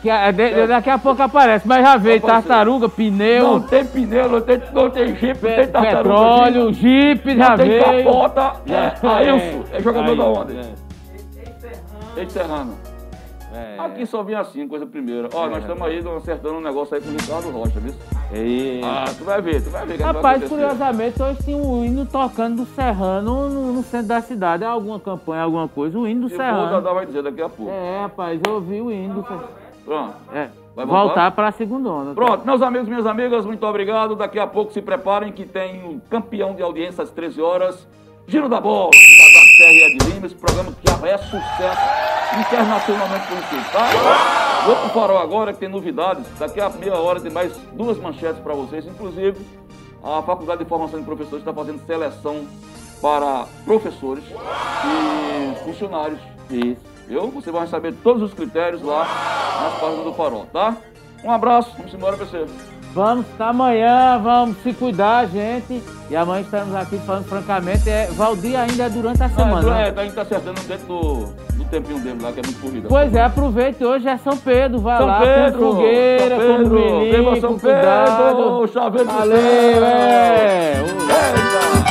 Que, é, de- daqui a pouco aparece, mas já veio Vai tartaruga, pneu, Não tem pneu, não tem, não tem jipe, não tem tartaruga. petróleo, jipe, já não tem veio. capota. É, Ailson, é jogador Aí, da onde? é. Ex-Serrano. É. Aqui só vinha assim, coisa primeira. Ó, nós estamos aí acertando um negócio aí com o Ricardo Rocha, viu? Ei. Ah, tu vai ver, tu vai ver. o vai Rapaz, acontecer. curiosamente, hoje tinha um hino tocando do Serrano no, no centro da cidade. É alguma campanha, alguma coisa. O hino do E o Serrano. Dadá vai dizer daqui a pouco. É, rapaz, eu ouvi o hino do Serrano. Pronto. É, Vai voltar, voltar? pra segunda onda. Pronto, meus amigos, minhas amigas, muito obrigado. Daqui a pouco se preparem que tem o campeão de audiência às 13 horas. Giro da bola, da, da Serra e Ed Lima, esse programa que já é sucesso internacionalmente conhecido, tá? Vou pro farol agora que tem novidades. Daqui a meia hora tem mais duas manchetes para vocês. Inclusive, a Faculdade de Formação de Professores está fazendo seleção para professores e funcionários. Isso. Viu? Você vai saber todos os critérios lá nas páginas do farol, tá? Um abraço, vamos embora, PC. Vamos, tá amanhã, vamos se cuidar, gente. E amanhã estamos aqui falando francamente. É, Valdir ainda é durante a semana. Ah, né? é, tá, a gente tá acertando dentro do, do tempinho dele lá, que é muito corrida. Pois é, aproveite hoje é São Pedro, vai São lá Pedro, com fogueira, São Pedro, com São cuidado. Pedro, chaveiro do Valeu, é. É,